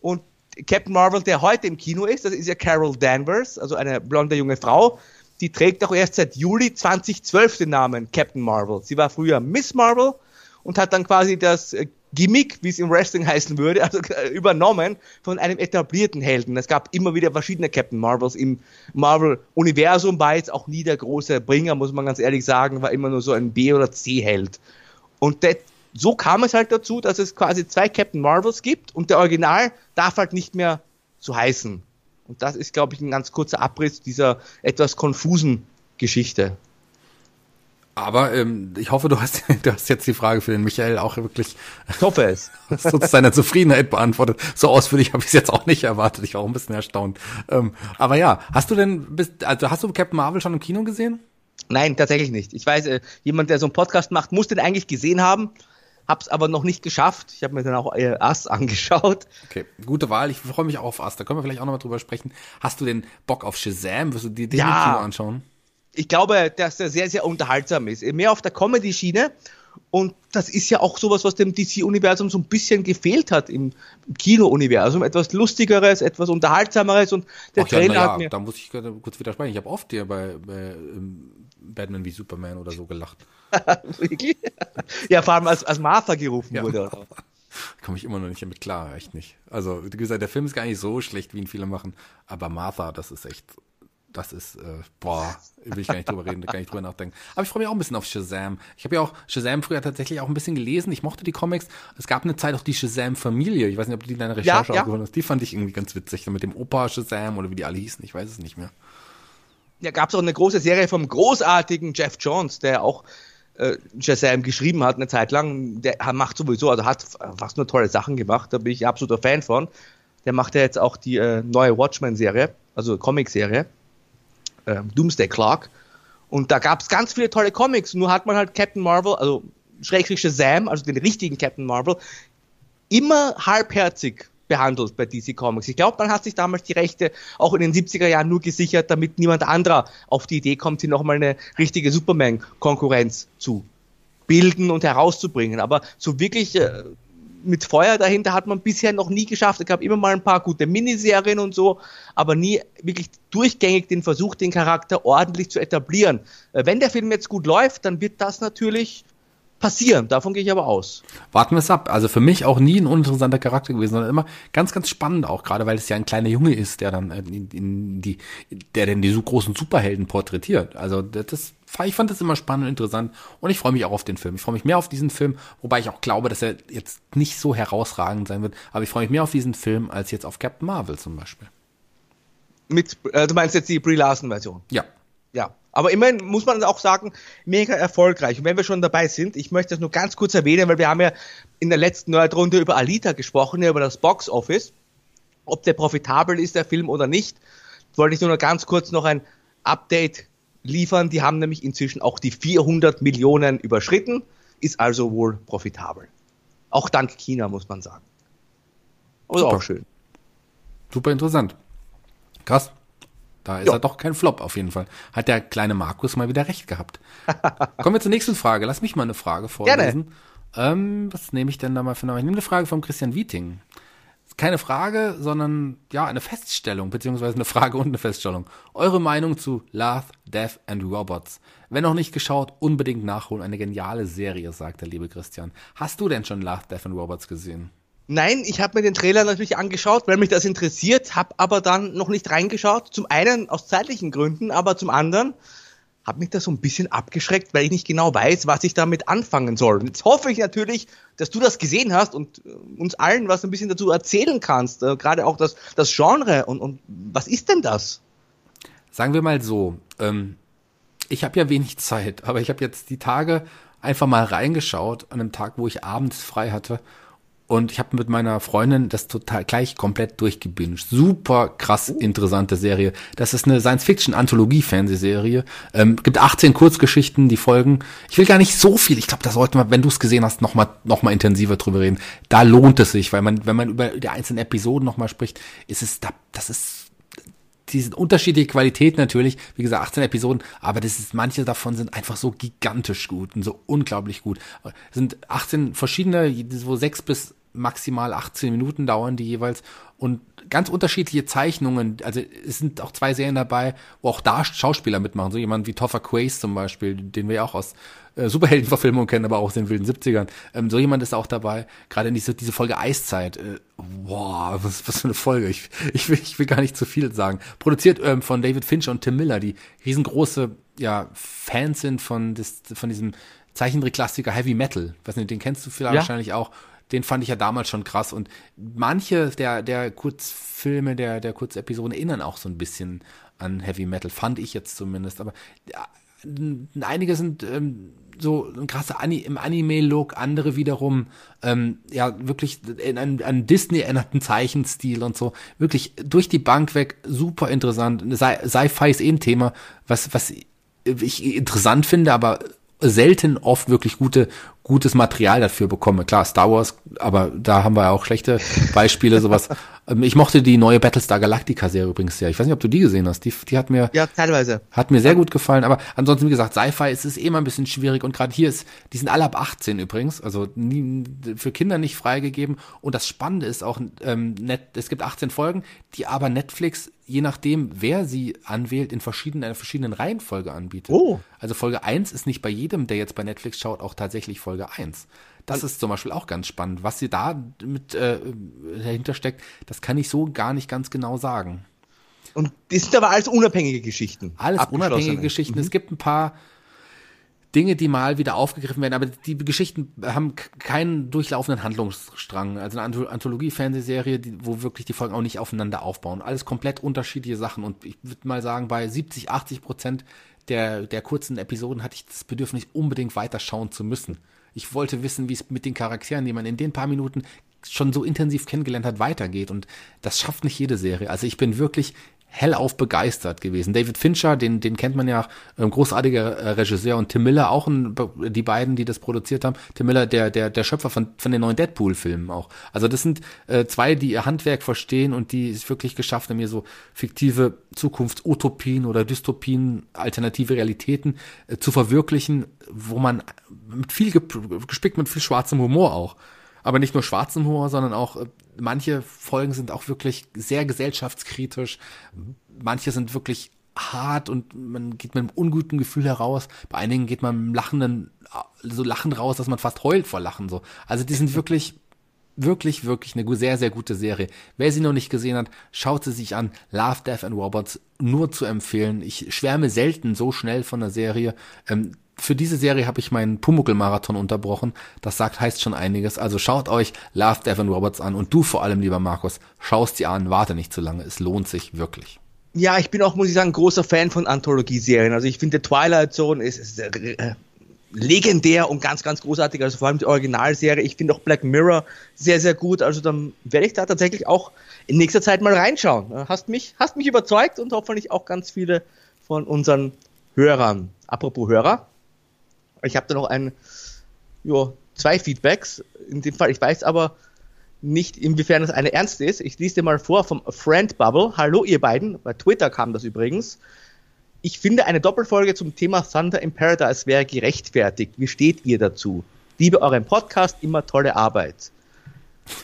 Und Captain Marvel, der heute im Kino ist, das ist ja Carol Danvers, also eine blonde junge Frau, die trägt auch erst seit Juli 2012 den Namen Captain Marvel. Sie war früher Miss Marvel und hat dann quasi das äh, Gimmick, wie es im Wrestling heißen würde, also äh, übernommen von einem etablierten Helden. Es gab immer wieder verschiedene Captain Marvels im Marvel-Universum, war jetzt auch nie der große Bringer, muss man ganz ehrlich sagen, war immer nur so ein B- oder C-Held. Und das, so kam es halt dazu, dass es quasi zwei Captain Marvels gibt und der Original darf halt nicht mehr so heißen. Und das ist, glaube ich, ein ganz kurzer Abriss dieser etwas konfusen Geschichte. Aber ähm, ich hoffe, du hast, du hast jetzt die Frage für den Michael auch wirklich. Ich hoffe es. zu seiner Zufriedenheit beantwortet. So ausführlich habe ich es jetzt auch nicht erwartet. Ich war auch ein bisschen erstaunt. Ähm, aber ja, hast du denn, bist, also hast du Captain Marvel schon im Kino gesehen? Nein, tatsächlich nicht. Ich weiß, äh, jemand, der so einen Podcast macht, muss den eigentlich gesehen haben, hab's aber noch nicht geschafft. Ich habe mir dann auch äh, Ass angeschaut. Okay, gute Wahl. Ich freue mich auch auf Ass. Da können wir vielleicht auch nochmal drüber sprechen. Hast du den Bock auf Shazam? Wirst du dir den ja. Kino anschauen? Ich glaube, dass er sehr, sehr unterhaltsam ist. Mehr auf der Comedy-Schiene. Und das ist ja auch sowas, was dem DC-Universum so ein bisschen gefehlt hat im Kino-Universum. Etwas Lustigeres, etwas Unterhaltsameres und der Ach Trailer ja, ja, hat mir. Da muss ich kurz widersprechen. Ich habe oft hier bei, bei um, Batman wie Superman oder so gelacht. Wirklich? ja, vor allem als, als Martha gerufen ja. wurde. Komme ich immer noch nicht damit klar, echt nicht. Also, wie gesagt, der Film ist gar nicht so schlecht, wie ihn viele machen, aber Martha, das ist echt, das ist, äh, boah, will ich gar nicht drüber reden, gar nicht drüber nachdenken. Aber ich freue mich auch ein bisschen auf Shazam. Ich habe ja auch Shazam früher tatsächlich auch ein bisschen gelesen. Ich mochte die Comics. Es gab eine Zeit auch die Shazam-Familie. Ich weiß nicht, ob du die in deiner Recherche ja, ja. hast. Die fand ich irgendwie ganz witzig. Mit dem Opa Shazam oder wie die alle hießen. Ich weiß es nicht mehr. Ja, gab es auch eine große Serie vom großartigen Jeff Jones, der auch äh, Shazam geschrieben hat eine Zeit lang. Der macht sowieso, also hat fast nur tolle Sachen gemacht. Da bin ich absoluter Fan von. Der macht ja jetzt auch die äh, neue Watchmen-Serie, also Comic-Serie, äh, Doomsday Clark. Und da gab es ganz viele tolle Comics. Nur hat man halt Captain Marvel, also Schrägstrich Shazam, also den richtigen Captain Marvel, immer halbherzig behandelt bei DC Comics. Ich glaube, man hat sich damals die Rechte auch in den 70er Jahren nur gesichert, damit niemand anderer auf die Idee kommt, hier nochmal eine richtige Superman-Konkurrenz zu bilden und herauszubringen. Aber so wirklich äh, mit Feuer dahinter hat man bisher noch nie geschafft. Es gab immer mal ein paar gute Miniserien und so, aber nie wirklich durchgängig den Versuch, den Charakter ordentlich zu etablieren. Äh, wenn der Film jetzt gut läuft, dann wird das natürlich passieren. Davon gehe ich aber aus. Warten wir es ab. Also für mich auch nie ein uninteressanter Charakter gewesen, sondern immer ganz, ganz spannend auch, gerade weil es ja ein kleiner Junge ist, der dann in, in die, der denn die so großen Superhelden porträtiert. Also das, ich fand das immer spannend und interessant und ich freue mich auch auf den Film. Ich freue mich mehr auf diesen Film, wobei ich auch glaube, dass er jetzt nicht so herausragend sein wird, aber ich freue mich mehr auf diesen Film als jetzt auf Captain Marvel zum Beispiel. Mit, äh, du meinst jetzt die Brie Larson Version? Ja. Ja, aber immerhin muss man auch sagen, mega erfolgreich. Und wenn wir schon dabei sind, ich möchte das nur ganz kurz erwähnen, weil wir haben ja in der letzten Nerdrunde über Alita gesprochen, über das Box Office. Ob der profitabel ist, der Film oder nicht, wollte ich nur noch ganz kurz noch ein Update liefern. Die haben nämlich inzwischen auch die 400 Millionen überschritten, ist also wohl profitabel. Auch dank China, muss man sagen. Also auch schön. Super interessant. Krass. Da ist jo. er doch kein Flop auf jeden Fall. Hat der kleine Markus mal wieder recht gehabt. Kommen wir zur nächsten Frage. Lass mich mal eine Frage vorlesen. Ähm, was nehme ich denn da mal für eine? Ich nehme eine Frage von Christian Wieting. Keine Frage, sondern ja, eine Feststellung, beziehungsweise eine Frage und eine Feststellung. Eure Meinung zu Love, Death and Robots. Wenn noch nicht geschaut, unbedingt nachholen. Eine geniale Serie, sagt der liebe Christian. Hast du denn schon Love, Death and Robots gesehen? Nein, ich habe mir den Trailer natürlich angeschaut, weil mich das interessiert, habe aber dann noch nicht reingeschaut. Zum einen aus zeitlichen Gründen, aber zum anderen hat mich das so ein bisschen abgeschreckt, weil ich nicht genau weiß, was ich damit anfangen soll. Jetzt hoffe ich natürlich, dass du das gesehen hast und äh, uns allen was ein bisschen dazu erzählen kannst, äh, gerade auch das, das Genre und, und was ist denn das? Sagen wir mal so, ähm, ich habe ja wenig Zeit, aber ich habe jetzt die Tage einfach mal reingeschaut an einem Tag, wo ich abends frei hatte und ich habe mit meiner Freundin das total gleich komplett durchgebinged. Super krass uh. interessante Serie. Das ist eine Science-Fiction-Anthologie-Fernsehserie. Ähm, gibt 18 Kurzgeschichten, die folgen. Ich will gar nicht so viel. Ich glaube, da sollte man, wenn du es gesehen hast, noch mal, noch mal intensiver drüber reden. Da lohnt es sich, weil man, wenn man über die einzelnen Episoden noch mal spricht, ist es da, das ist diese unterschiedliche Qualität natürlich, wie gesagt, 18 Episoden, aber das ist, manche davon sind einfach so gigantisch gut und so unglaublich gut. Es sind 18 verschiedene, so sechs bis maximal 18 Minuten dauern die jeweils und ganz unterschiedliche Zeichnungen. Also es sind auch zwei Serien dabei, wo auch da Schauspieler mitmachen. So jemand wie Toffer Quace zum Beispiel, den wir ja auch aus äh, Superheldenverfilmungen kennen, aber auch aus den wilden 70ern. Ähm, so jemand ist auch dabei. Gerade in diese, diese Folge Eiszeit. Äh, boah, was, was für eine Folge. Ich, ich, will, ich will gar nicht zu viel sagen. Produziert ähm, von David Fincher und Tim Miller, die riesengroße ja, Fans sind von, des, von diesem Zeichentrick-Klassiker Heavy Metal. Was nicht, den kennst du vielleicht ja. wahrscheinlich auch den fand ich ja damals schon krass. Und manche der, der Kurzfilme, der, der Kurzepisoden erinnern auch so ein bisschen an Heavy Metal, fand ich jetzt zumindest. Aber ja, einige sind ähm, so ein krasser Ani im Anime-Look, andere wiederum ähm, ja wirklich in einen, einen Disney erinnerten Zeichenstil und so. Wirklich durch die Bank weg, super interessant. Sci-Fi ist eh ein Thema, was, was ich interessant finde, aber selten oft wirklich gute gutes Material dafür bekomme. Klar, Star Wars, aber da haben wir ja auch schlechte Beispiele, sowas. Ähm, ich mochte die neue Battlestar Galactica Serie übrigens sehr. Ich weiß nicht, ob du die gesehen hast. Die, die hat mir ja teilweise hat mir sehr gut gefallen. Aber ansonsten wie gesagt, Sci-Fi ist es eh immer ein bisschen schwierig und gerade hier ist, die sind alle ab 18 übrigens, also nie, für Kinder nicht freigegeben. Und das Spannende ist auch ähm, net, es gibt 18 Folgen, die aber Netflix je nachdem, wer sie anwählt, in verschiedenen, einer verschiedenen Reihenfolge anbietet. Oh. Also Folge 1 ist nicht bei jedem, der jetzt bei Netflix schaut, auch tatsächlich Folge Folge 1. Das ist zum Beispiel auch ganz spannend. Was sie da mit äh, dahinter steckt, das kann ich so gar nicht ganz genau sagen. Und das sind aber alles unabhängige Geschichten. Alles unabhängige Geschichten. Mhm. Es gibt ein paar Dinge, die mal wieder aufgegriffen werden, aber die Geschichten haben keinen durchlaufenden Handlungsstrang. Also eine Anthologie-Fernsehserie, wo wirklich die Folgen auch nicht aufeinander aufbauen. Alles komplett unterschiedliche Sachen. Und ich würde mal sagen, bei 70, 80 Prozent der, der kurzen Episoden hatte ich das Bedürfnis, unbedingt weiterschauen zu müssen. Ich wollte wissen, wie es mit den Charakteren, die man in den paar Minuten schon so intensiv kennengelernt hat, weitergeht. Und das schafft nicht jede Serie. Also ich bin wirklich hellauf begeistert gewesen. David Fincher, den, den kennt man ja, ähm, großartiger äh, Regisseur und Tim Miller auch, ein, die beiden, die das produziert haben. Tim Miller, der, der, der Schöpfer von, von den neuen Deadpool-Filmen auch. Also das sind äh, zwei, die ihr Handwerk verstehen und die es wirklich geschafft haben, mir so fiktive Zukunftsutopien oder Dystopien, alternative Realitäten äh, zu verwirklichen, wo man mit viel gespickt mit viel schwarzem Humor auch aber nicht nur schwarzen Humor, sondern auch äh, manche Folgen sind auch wirklich sehr gesellschaftskritisch. Manche sind wirklich hart und man geht mit einem unguten Gefühl heraus. Bei einigen geht man mit einem lachenden, so lachend raus, dass man fast heult vor Lachen so. Also die sind wirklich wirklich, wirklich eine sehr, sehr gute Serie. Wer sie noch nicht gesehen hat, schaut sie sich an. Love, Death and Robots nur zu empfehlen. Ich schwärme selten so schnell von der Serie. Ähm, für diese Serie habe ich meinen Pumuckl-Marathon unterbrochen. Das sagt, heißt schon einiges. Also schaut euch Love, Devin Roberts an und du vor allem, lieber Markus, schaust sie an, warte nicht zu lange. Es lohnt sich wirklich. Ja, ich bin auch, muss ich sagen, großer Fan von Anthologie-Serien. Also ich finde Twilight Zone ist, ist äh, legendär und ganz, ganz großartig. Also vor allem die Originalserie. Ich finde auch Black Mirror sehr, sehr gut. Also dann werde ich da tatsächlich auch in nächster Zeit mal reinschauen. Hast mich, hast mich überzeugt und hoffentlich auch ganz viele von unseren Hörern. Apropos Hörer, ich habe da noch ein, jo, zwei Feedbacks. In dem Fall, ich weiß aber nicht, inwiefern das eine ernst ist. Ich lese dir mal vor vom Friend Bubble. Hallo ihr beiden. Bei Twitter kam das übrigens. Ich finde, eine Doppelfolge zum Thema Thunder in Paradise wäre gerechtfertigt. Wie steht ihr dazu? Liebe euren Podcast, immer tolle Arbeit.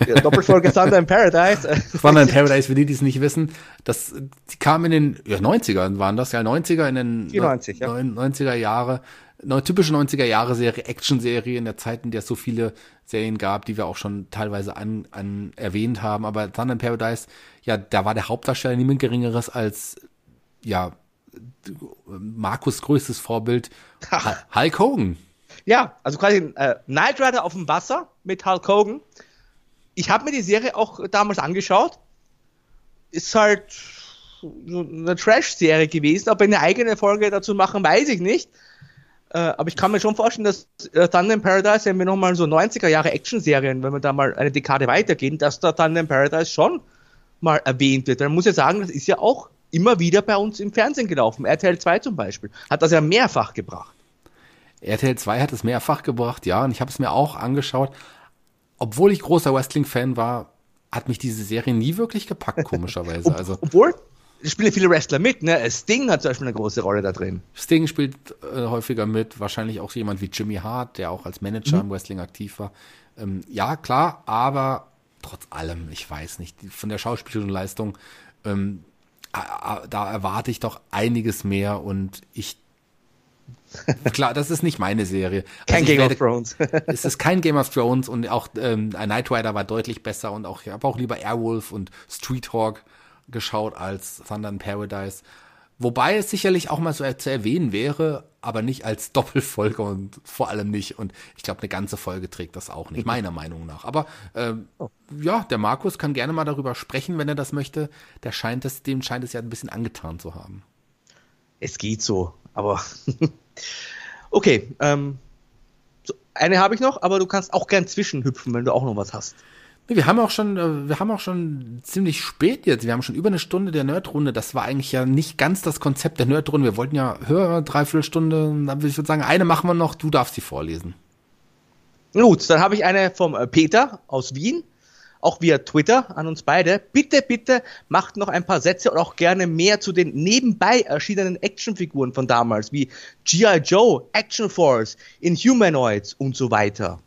Ja, Doppelfolge Thunder in Paradise. Thunder in Paradise, für die, die es nicht wissen, das, die kam in den ja, 90ern, waren das ja 90er, in den 94, 90er Jahre typische 90er Jahre Serie, Action-Serie in der Zeit, in der es so viele Serien gab, die wir auch schon teilweise an, an erwähnt haben. Aber Thunder in Paradise, ja, da war der Hauptdarsteller niemand geringeres als, ja, Markus größtes Vorbild, Ach. Hulk Hogan. Ja, also quasi äh, Knight Rider auf dem Wasser mit Hulk Hogan. Ich habe mir die Serie auch damals angeschaut. Ist halt eine Trash-Serie gewesen, aber eine eigene Folge dazu machen, weiß ich nicht. Äh, aber ich kann mir schon vorstellen, dass äh, Thunder in Paradise, wenn wir nochmal so 90er Jahre Action-Serien, wenn wir da mal eine Dekade weitergehen, dass da Thunder in Paradise schon mal erwähnt wird. Man muss ja sagen, das ist ja auch immer wieder bei uns im Fernsehen gelaufen. RTL 2 zum Beispiel hat das ja mehrfach gebracht. RTL 2 hat es mehrfach gebracht, ja, und ich habe es mir auch angeschaut. Obwohl ich großer Wrestling-Fan war, hat mich diese Serie nie wirklich gepackt, komischerweise. Also, obwohl, spielen viele Wrestler mit, ne? Sting hat zum Beispiel eine große Rolle da drin. Sting spielt äh, häufiger mit, wahrscheinlich auch jemand wie Jimmy Hart, der auch als Manager mhm. im Wrestling aktiv war. Ähm, ja, klar, aber trotz allem, ich weiß nicht, von der schauspielerischen Leistung, ähm, da erwarte ich doch einiges mehr und ich Klar, das ist nicht meine Serie. Kein also Game werde, of Thrones. es ist kein Game of Thrones und auch ähm, Knight Rider war deutlich besser und auch ich habe auch lieber Airwolf und Street Hawk geschaut als Thunder in Paradise. Wobei es sicherlich auch mal so zu erwähnen wäre, aber nicht als Doppelfolge und vor allem nicht. Und ich glaube, eine ganze Folge trägt das auch nicht, meiner Meinung nach. Aber ähm, oh. ja, der Markus kann gerne mal darüber sprechen, wenn er das möchte. Der scheint es, dem scheint es ja ein bisschen angetan zu haben. Es geht so, aber okay. Ähm, so, eine habe ich noch, aber du kannst auch gern zwischenhüpfen, wenn du auch noch was hast. Wir haben auch schon, äh, wir haben auch schon ziemlich spät jetzt. Wir haben schon über eine Stunde der Nerdrunde. Das war eigentlich ja nicht ganz das Konzept der Nerdrunde. Wir wollten ja höher, dreiviertel Stunde. Ich würde sagen, eine machen wir noch. Du darfst sie vorlesen. Gut, dann habe ich eine vom äh, Peter aus Wien auch via Twitter an uns beide. Bitte, bitte macht noch ein paar Sätze und auch gerne mehr zu den nebenbei erschienenen Actionfiguren von damals, wie G.I. Joe, Action Force, Inhumanoids und so weiter.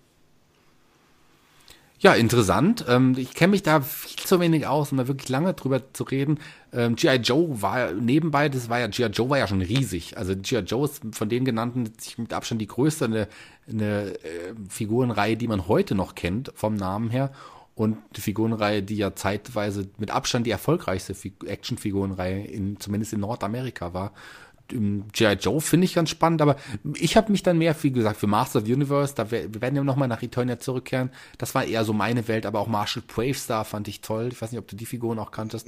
Ja, interessant. Ähm, ich kenne mich da viel zu wenig aus, um da wirklich lange drüber zu reden. Ähm, G.I. Joe war nebenbei, das war ja, G.I. Joe war ja schon riesig. Also G.I. Joe ist von den genannten mit Abstand die größte, eine, eine äh, Figurenreihe, die man heute noch kennt, vom Namen her und die Figurenreihe, die ja zeitweise mit Abstand die erfolgreichste Actionfigurenreihe in zumindest in Nordamerika war. G.I. Joe finde ich ganz spannend, aber ich habe mich dann mehr, wie gesagt, für Master of the Universe, da wir werden ja nochmal nach Eternia zurückkehren. Das war eher so meine Welt, aber auch Marshall Bravestar fand ich toll. Ich weiß nicht, ob du die Figuren auch kanntest.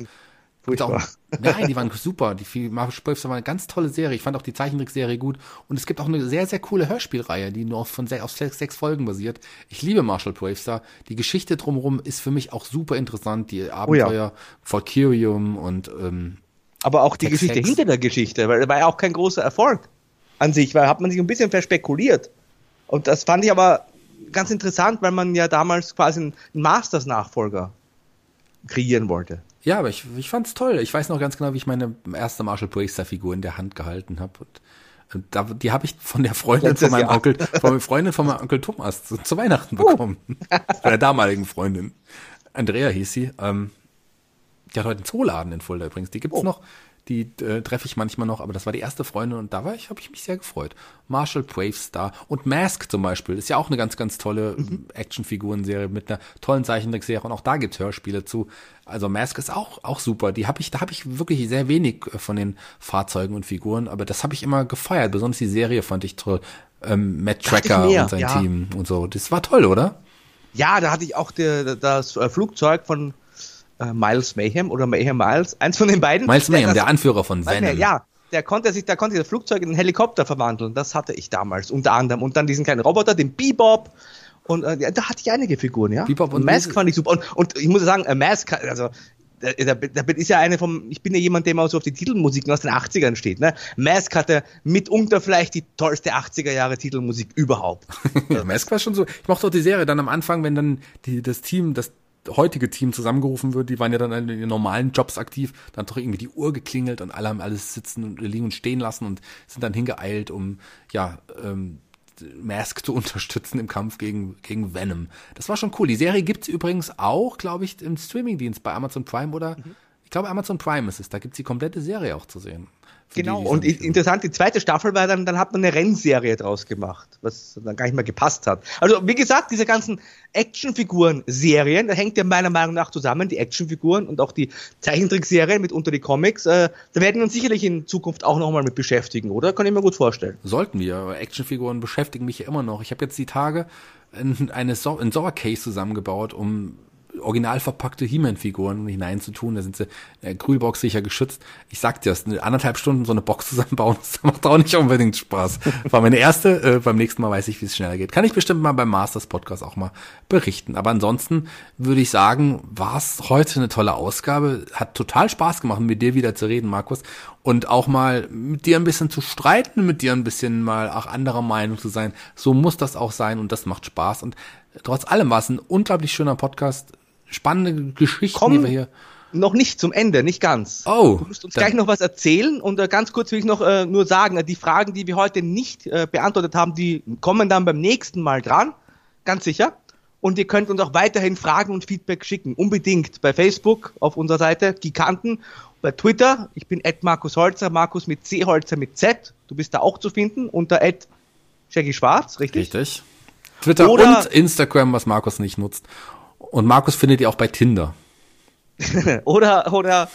Auch, nein, die waren super. Die Marvel Spöfs war eine ganz tolle Serie. Ich fand auch die Zeichentrickserie gut. Und es gibt auch eine sehr, sehr coole Hörspielreihe, die nur von sechs, auf sechs, sechs Folgen basiert. Ich liebe Marshall Bravestar. Die Geschichte drumherum ist für mich auch super interessant. Die Abenteuer oh ja. Valkyrium und ähm, Aber auch die Hex Geschichte Hex. hinter der Geschichte, weil war ja auch kein großer Erfolg an sich, weil hat man sich ein bisschen verspekuliert. Und das fand ich aber ganz interessant, weil man ja damals quasi einen Masters-Nachfolger kreieren wollte. Ja, aber ich, ich fand's toll. Ich weiß noch ganz genau, wie ich meine erste Marshall Bracer Figur in der Hand gehalten habe. Und, und da, die habe ich von der Freundin von meinem Onkel, von der Freundin von meinem Onkel Thomas zu, zu Weihnachten oh. bekommen. Uh. von der damaligen Freundin. Andrea hieß sie. Ähm, die hat heute einen Zooladen in Fulda übrigens. Die gibt's oh. noch. Die äh, treffe ich manchmal noch, aber das war die erste Freundin und da war ich, habe ich mich sehr gefreut. Marshall Bravestar und Mask zum Beispiel ist ja auch eine ganz, ganz tolle mhm. Actionfigurenserie mit einer tollen Zeichentrickserie und auch da gibt's Hörspiele zu. Also Mask ist auch auch super. Die habe ich, da habe ich wirklich sehr wenig äh, von den Fahrzeugen und Figuren, aber das habe ich immer gefeiert. Besonders die Serie fand ich toll. Ähm, Matt Tracker und sein ja. Team und so. Das war toll, oder? Ja, da hatte ich auch der, das äh, Flugzeug von äh, Miles Mayhem oder Mayhem Miles, eins von den beiden. Miles Mayhem, der, der Anführer von Venom. Ja, der konnte sich, da konnte das Flugzeug in einen Helikopter verwandeln. Das hatte ich damals unter anderem. Und dann diesen kleinen Roboter, den Bebop. Und äh, ja, da hatte ich einige Figuren, ja. Bebop und, und Mask fand ich super. Und, und ich muss sagen, äh, Mask, also da, da, ist ja eine vom, ich bin ja jemand, der mal so auf die Titelmusiken aus den 80ern steht, ne? Mask hatte mitunter vielleicht die tollste 80er Jahre Titelmusik überhaupt. Mask war schon so, ich mochte auch die Serie dann am Anfang, wenn dann die, das Team, das heutige Team zusammengerufen wird, die waren ja dann in den normalen Jobs aktiv, dann hat doch irgendwie die Uhr geklingelt und alle haben alles sitzen und liegen und stehen lassen und sind dann hingeeilt, um ja ähm, Mask zu unterstützen im Kampf gegen, gegen Venom. Das war schon cool. Die Serie gibt's übrigens auch, glaube ich, im Streamingdienst bei Amazon Prime oder mhm. ich glaube Amazon Prime ist es. Da gibt's die komplette Serie auch zu sehen. Genau, und interessant, die zweite Staffel war dann, dann hat man eine Rennserie draus gemacht, was dann gar nicht mehr gepasst hat. Also, wie gesagt, diese ganzen Actionfiguren-Serien, da hängt ja meiner Meinung nach zusammen, die Actionfiguren und auch die Zeichentrickserien mit unter die Comics, äh, da werden wir uns sicherlich in Zukunft auch nochmal mit beschäftigen, oder? Kann ich mir gut vorstellen. Sollten wir, aber Actionfiguren beschäftigen mich ja immer noch. Ich habe jetzt die Tage ein, eine so ein Case zusammengebaut, um original verpackte He-Man-Figuren hineinzutun. Da sind sie äh, Kühlbox sicher geschützt. Ich sag dir das, anderthalb Stunden so eine Box zusammenbauen, das macht auch nicht unbedingt Spaß. War meine erste, äh, beim nächsten Mal weiß ich, wie es schneller geht. Kann ich bestimmt mal beim Masters Podcast auch mal berichten. Aber ansonsten würde ich sagen, war es heute eine tolle Ausgabe. Hat total Spaß gemacht, mit dir wieder zu reden, Markus. Und auch mal mit dir ein bisschen zu streiten, mit dir ein bisschen mal auch anderer Meinung zu sein. So muss das auch sein und das macht Spaß. Und trotz allem war es ein unglaublich schöner Podcast. Spannende Geschichten, Komm, die wir hier. Noch nicht zum Ende, nicht ganz. Oh. Du musst uns gleich noch was erzählen und äh, ganz kurz will ich noch äh, nur sagen, äh, die Fragen, die wir heute nicht äh, beantwortet haben, die kommen dann beim nächsten Mal dran. Ganz sicher. Und ihr könnt uns auch weiterhin Fragen und Feedback schicken. Unbedingt bei Facebook auf unserer Seite, Giganten. Bei Twitter, ich bin Ed Markus Holzer, Markus mit C Holzer mit Z. Du bist da auch zu finden unter Ed Shaggy Schwarz, richtig? Richtig. Twitter Oder und Instagram, was Markus nicht nutzt. Und Markus findet ihr auch bei Tinder. oder oder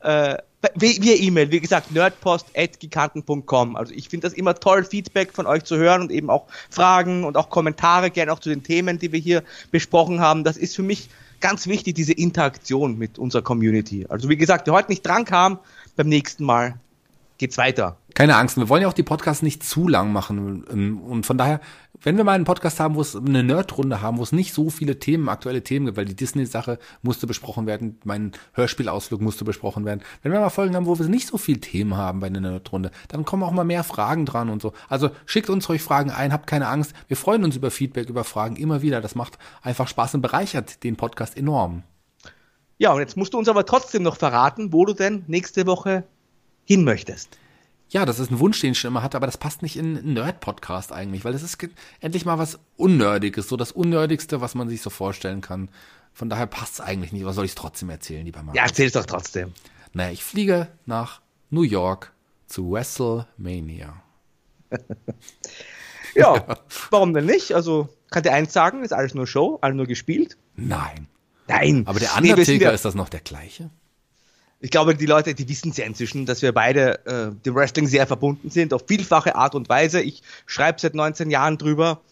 äh, via E-Mail, wie gesagt, nerdpost.giganten.com. Also ich finde das immer toll, Feedback von euch zu hören und eben auch Fragen und auch Kommentare, gerne auch zu den Themen, die wir hier besprochen haben. Das ist für mich ganz wichtig, diese Interaktion mit unserer Community. Also wie gesagt, wer heute nicht dran kam, beim nächsten Mal geht's weiter. Keine Angst, wir wollen ja auch die Podcasts nicht zu lang machen. Ähm, und von daher, wenn wir mal einen Podcast haben, wo es eine Nerdrunde haben, wo es nicht so viele Themen, aktuelle Themen gibt, weil die Disney-Sache musste besprochen werden, mein Hörspielausflug musste besprochen werden. Wenn wir mal Folgen haben, wo wir nicht so viele Themen haben bei einer Nerdrunde, dann kommen auch mal mehr Fragen dran und so. Also schickt uns ruhig Fragen ein, habt keine Angst. Wir freuen uns über Feedback, über Fragen immer wieder. Das macht einfach Spaß und bereichert den Podcast enorm. Ja, und jetzt musst du uns aber trotzdem noch verraten, wo du denn nächste Woche hin möchtest. Ja, das ist ein Wunsch, den ich schon immer hatte, aber das passt nicht in einen Nerd-Podcast eigentlich, weil das ist endlich mal was Unnördiges, so das Unnördigste, was man sich so vorstellen kann. Von daher passt es eigentlich nicht, aber soll ich es trotzdem erzählen, lieber Mann? Ja, erzähl es doch trotzdem. Naja, ich fliege nach New York zu WrestleMania. ja, warum denn nicht? Also, kann dir eins sagen, ist alles nur Show, alles nur gespielt? Nein. Nein. Aber der Undertaker, nee, ist das noch der gleiche? Ich glaube, die Leute, die wissen ja inzwischen, dass wir beide äh, dem Wrestling sehr verbunden sind, auf vielfache Art und Weise. Ich schreibe seit 19 Jahren drüber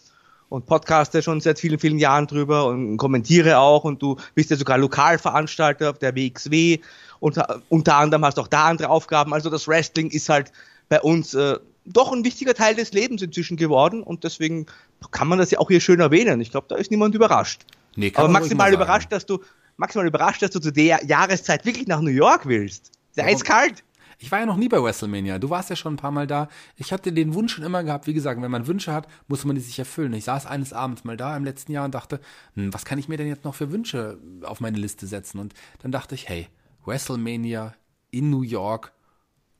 und podcaste schon seit vielen, vielen Jahren drüber und kommentiere auch und du bist ja sogar Lokalveranstalter auf der WXW und unter anderem hast auch da andere Aufgaben. Also das Wrestling ist halt bei uns äh, doch ein wichtiger Teil des Lebens inzwischen geworden und deswegen kann man das ja auch hier schön erwähnen. Ich glaube, da ist niemand überrascht. Nee, Aber maximal überrascht, dass du maximal überrascht, dass du zu der Jahreszeit wirklich nach New York willst. Sehr ja, eiskalt. Ich war ja noch nie bei WrestleMania. Du warst ja schon ein paar Mal da. Ich hatte den Wunsch schon immer gehabt. Wie gesagt, wenn man Wünsche hat, muss man die sich erfüllen. Ich saß eines Abends mal da im letzten Jahr und dachte, hm, was kann ich mir denn jetzt noch für Wünsche auf meine Liste setzen? Und dann dachte ich, hey, WrestleMania in New York.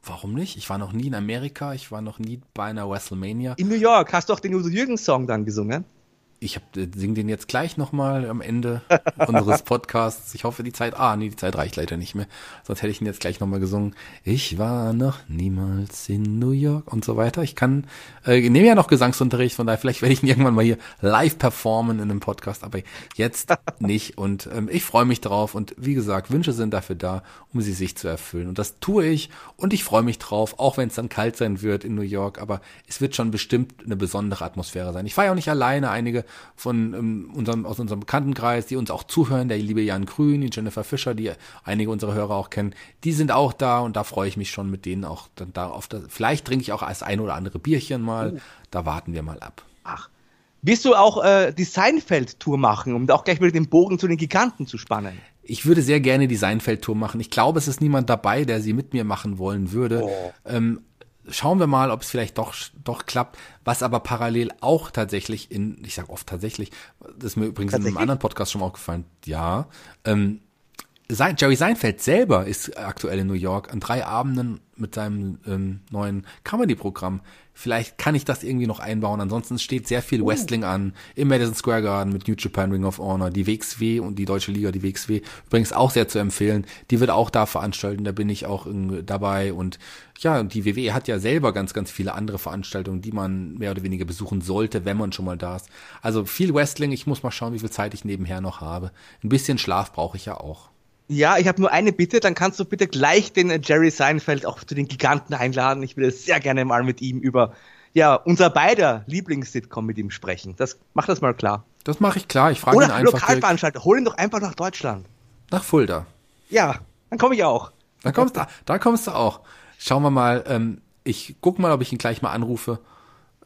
Warum nicht? Ich war noch nie in Amerika. Ich war noch nie bei einer WrestleMania. In New York hast du auch den Udo Jürgens Song dann gesungen? Ich hab, äh, sing den jetzt gleich nochmal am Ende unseres Podcasts. Ich hoffe, die Zeit, ah, nee, die Zeit reicht leider nicht mehr. Sonst hätte ich ihn jetzt gleich nochmal gesungen. Ich war noch niemals in New York und so weiter. Ich kann, äh, nehme ja noch Gesangsunterricht, von daher vielleicht werde ich ihn irgendwann mal hier live performen in einem Podcast, aber jetzt nicht. Und ähm, ich freue mich drauf. Und wie gesagt, Wünsche sind dafür da, um sie sich zu erfüllen. Und das tue ich und ich freue mich drauf, auch wenn es dann kalt sein wird in New York. Aber es wird schon bestimmt eine besondere Atmosphäre sein. Ich fahre ja auch nicht alleine. Einige von ähm, unserem, aus unserem Bekanntenkreis, die uns auch zuhören, der liebe Jan Grün, die Jennifer Fischer, die einige unserer Hörer auch kennen, die sind auch da und da freue ich mich schon mit denen auch dann da auf das, vielleicht trinke ich auch als ein oder andere Bierchen mal, oh. da warten wir mal ab. Ach. Wirst du auch äh, die Seinfeld-Tour machen, um da auch gleich wieder den Bogen zu den Giganten zu spannen? Ich würde sehr gerne die Seinfeld-Tour machen. Ich glaube, es ist niemand dabei, der sie mit mir machen wollen würde. Oh. Ähm, schauen wir mal, ob es vielleicht doch, doch klappt. Was aber parallel auch tatsächlich in, ich sage oft tatsächlich, das ist mir übrigens in einem anderen Podcast schon mal aufgefallen, ja, ähm, Jerry Seinfeld selber ist aktuell in New York an drei Abenden mit seinem ähm, neuen Comedy-Programm. Vielleicht kann ich das irgendwie noch einbauen. Ansonsten steht sehr viel oh. Wrestling an im Madison Square Garden mit New Japan Ring of Honor, die WXW und die Deutsche Liga, die WXW. Übrigens auch sehr zu empfehlen. Die wird auch da veranstalten, da bin ich auch dabei. Und ja, die WWE hat ja selber ganz, ganz viele andere Veranstaltungen, die man mehr oder weniger besuchen sollte, wenn man schon mal da ist. Also viel Wrestling. Ich muss mal schauen, wie viel Zeit ich nebenher noch habe. Ein bisschen Schlaf brauche ich ja auch. Ja, ich habe nur eine Bitte, dann kannst du bitte gleich den Jerry Seinfeld auch zu den Giganten einladen. Ich würde sehr gerne mal mit ihm über ja, unser beider Lieblings-Sitcom mit ihm sprechen. Das mach das mal klar. Das mache ich klar. Ich frage ihn einfach. Lokalveranstalter, hol ihn doch einfach nach Deutschland. Nach Fulda. Ja, dann komme ich auch. Dann kommst du, da kommst du auch. Schauen wir mal. Ähm, ich guck mal, ob ich ihn gleich mal anrufe.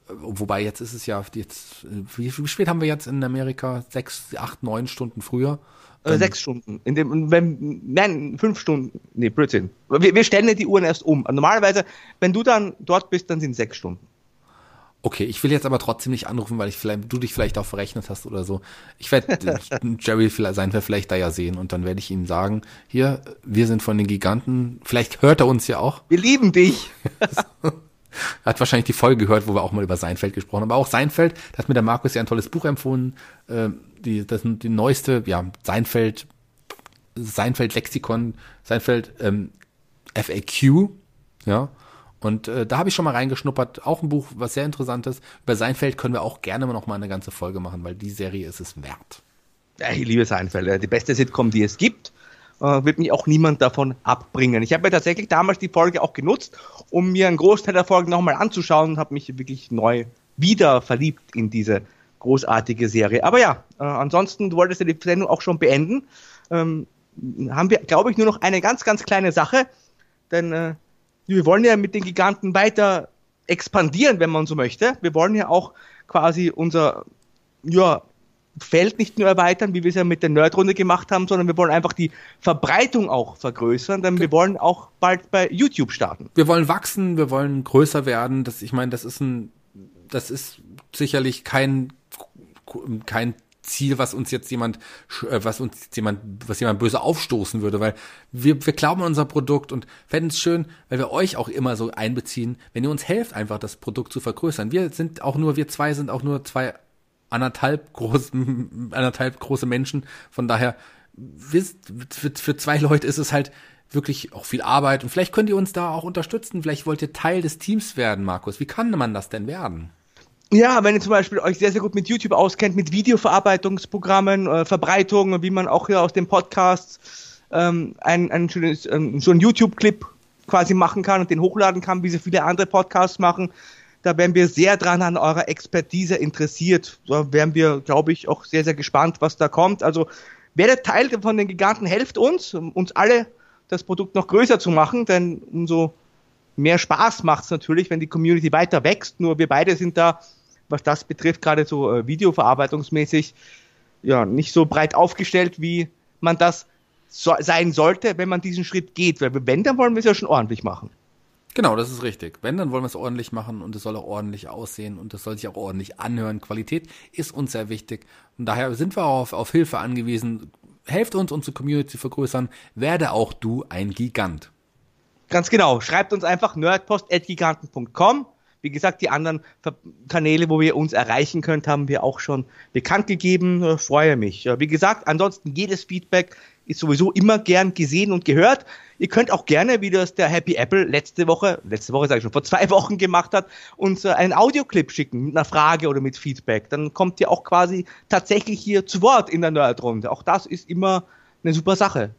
Wobei jetzt ist es ja jetzt. Wie, wie spät haben wir jetzt in Amerika? Sechs, acht, neun Stunden früher. Äh, sechs Stunden. In dem, wenn, nein, fünf Stunden. Nee, Blödsinn. Wir, wir stellen ja die Uhren erst um. Normalerweise, wenn du dann dort bist, dann sind es sechs Stunden. Okay, ich will jetzt aber trotzdem nicht anrufen, weil ich vielleicht, du dich vielleicht auch verrechnet hast oder so. Ich werde Jerry Seinfeld vielleicht da ja sehen und dann werde ich ihm sagen, hier, wir sind von den Giganten. Vielleicht hört er uns ja auch. Wir lieben dich. hat wahrscheinlich die Folge gehört, wo wir auch mal über Seinfeld gesprochen haben. Aber auch Seinfeld, da hat mir der Markus ja ein tolles Buch empfohlen. Äh, die, das die neueste, ja, Seinfeld, Seinfeld Lexikon, Seinfeld ähm, FAQ, ja. Und äh, da habe ich schon mal reingeschnuppert. Auch ein Buch, was sehr interessant ist. Über Seinfeld können wir auch gerne noch mal eine ganze Folge machen, weil die Serie ist es wert. Ja, ich liebe Seinfeld. Die beste Sitcom, die es gibt. Äh, wird mich auch niemand davon abbringen. Ich habe mir tatsächlich damals die Folge auch genutzt, um mir einen Großteil der Folge nochmal anzuschauen und habe mich wirklich neu wieder verliebt in diese großartige Serie. Aber ja, äh, ansonsten, du wolltest ja die Sendung auch schon beenden. Ähm, haben wir, glaube ich, nur noch eine ganz, ganz kleine Sache. Denn äh, wir wollen ja mit den Giganten weiter expandieren, wenn man so möchte. Wir wollen ja auch quasi unser ja, Feld nicht nur erweitern, wie wir es ja mit der Nerdrunde gemacht haben, sondern wir wollen einfach die Verbreitung auch vergrößern, denn wir wollen auch bald bei YouTube starten. Wir wollen wachsen, wir wollen größer werden. Das, ich meine, das ist ein, das ist sicherlich kein kein Ziel, was uns jetzt jemand, äh, was uns jemand, was jemand böse aufstoßen würde, weil wir, wir glauben an unser Produkt und fänden es schön, weil wir euch auch immer so einbeziehen, wenn ihr uns helft, einfach das Produkt zu vergrößern. Wir sind auch nur, wir zwei sind auch nur zwei anderthalb große, anderthalb große Menschen. Von daher, für, zwei Leute ist es halt wirklich auch viel Arbeit und vielleicht könnt ihr uns da auch unterstützen. Vielleicht wollt ihr Teil des Teams werden, Markus. Wie kann man das denn werden? Ja, wenn ihr zum Beispiel euch sehr, sehr gut mit YouTube auskennt, mit Videoverarbeitungsprogrammen, äh, Verbreitung, wie man auch hier aus dem Podcast ähm, ein, ein schönes, ähm, so ein YouTube-Clip quasi machen kann und den hochladen kann, wie so viele andere Podcasts machen. Da wären wir sehr dran an eurer Expertise interessiert. Da wären wir, glaube ich, auch sehr, sehr gespannt, was da kommt. Also werdet Teil von den Giganten, helft uns, um uns alle das Produkt noch größer zu machen, denn umso mehr Spaß macht es natürlich, wenn die Community weiter wächst. Nur wir beide sind da was das betrifft, gerade so äh, videoverarbeitungsmäßig, ja, nicht so breit aufgestellt, wie man das so, sein sollte, wenn man diesen Schritt geht. Weil wenn, dann wollen wir es ja schon ordentlich machen. Genau, das ist richtig. Wenn, dann wollen wir es ordentlich machen und es soll auch ordentlich aussehen und es soll sich auch ordentlich anhören. Qualität ist uns sehr wichtig. Und daher sind wir auf, auf Hilfe angewiesen. Helft uns, unsere Community zu vergrößern. Werde auch du ein Gigant. Ganz genau. Schreibt uns einfach nerdpost.giganten.com. Wie gesagt, die anderen Kanäle, wo ihr uns erreichen könnt, haben wir auch schon bekannt gegeben. Ich freue mich. Wie gesagt, ansonsten jedes Feedback ist sowieso immer gern gesehen und gehört. Ihr könnt auch gerne, wie das der Happy Apple letzte Woche, letzte Woche sage ich schon, vor zwei Wochen gemacht hat, uns einen Audioclip schicken mit einer Frage oder mit Feedback. Dann kommt ihr auch quasi tatsächlich hier zu Wort in der Nerdrunde. Auch das ist immer eine super Sache.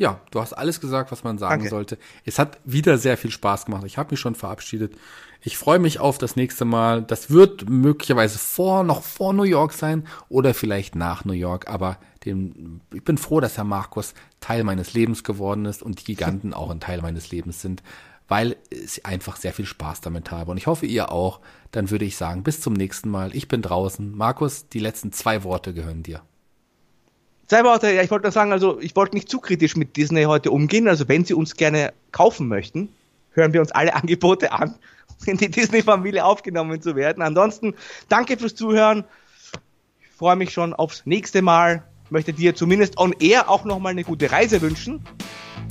Ja, du hast alles gesagt, was man sagen Danke. sollte. Es hat wieder sehr viel Spaß gemacht. Ich habe mich schon verabschiedet. Ich freue mich auf das nächste Mal. Das wird möglicherweise vor, noch vor New York sein oder vielleicht nach New York. Aber dem, ich bin froh, dass Herr Markus Teil meines Lebens geworden ist und die Giganten auch ein Teil meines Lebens sind, weil ich einfach sehr viel Spaß damit habe. Und ich hoffe, ihr auch. Dann würde ich sagen, bis zum nächsten Mal. Ich bin draußen. Markus, die letzten zwei Worte gehören dir. Zwei Worte, ja, ich wollte nur sagen, also ich wollte nicht zu kritisch mit Disney heute umgehen. Also wenn Sie uns gerne kaufen möchten, hören wir uns alle Angebote an, in die Disney-Familie aufgenommen zu werden. Ansonsten danke fürs Zuhören. Ich freue mich schon aufs nächste Mal. Ich möchte dir zumindest on air auch nochmal eine gute Reise wünschen.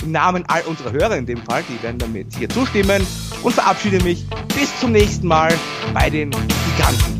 Im Namen all unserer Hörer in dem Fall, die werden damit hier zustimmen und verabschiede mich bis zum nächsten Mal bei den Giganten.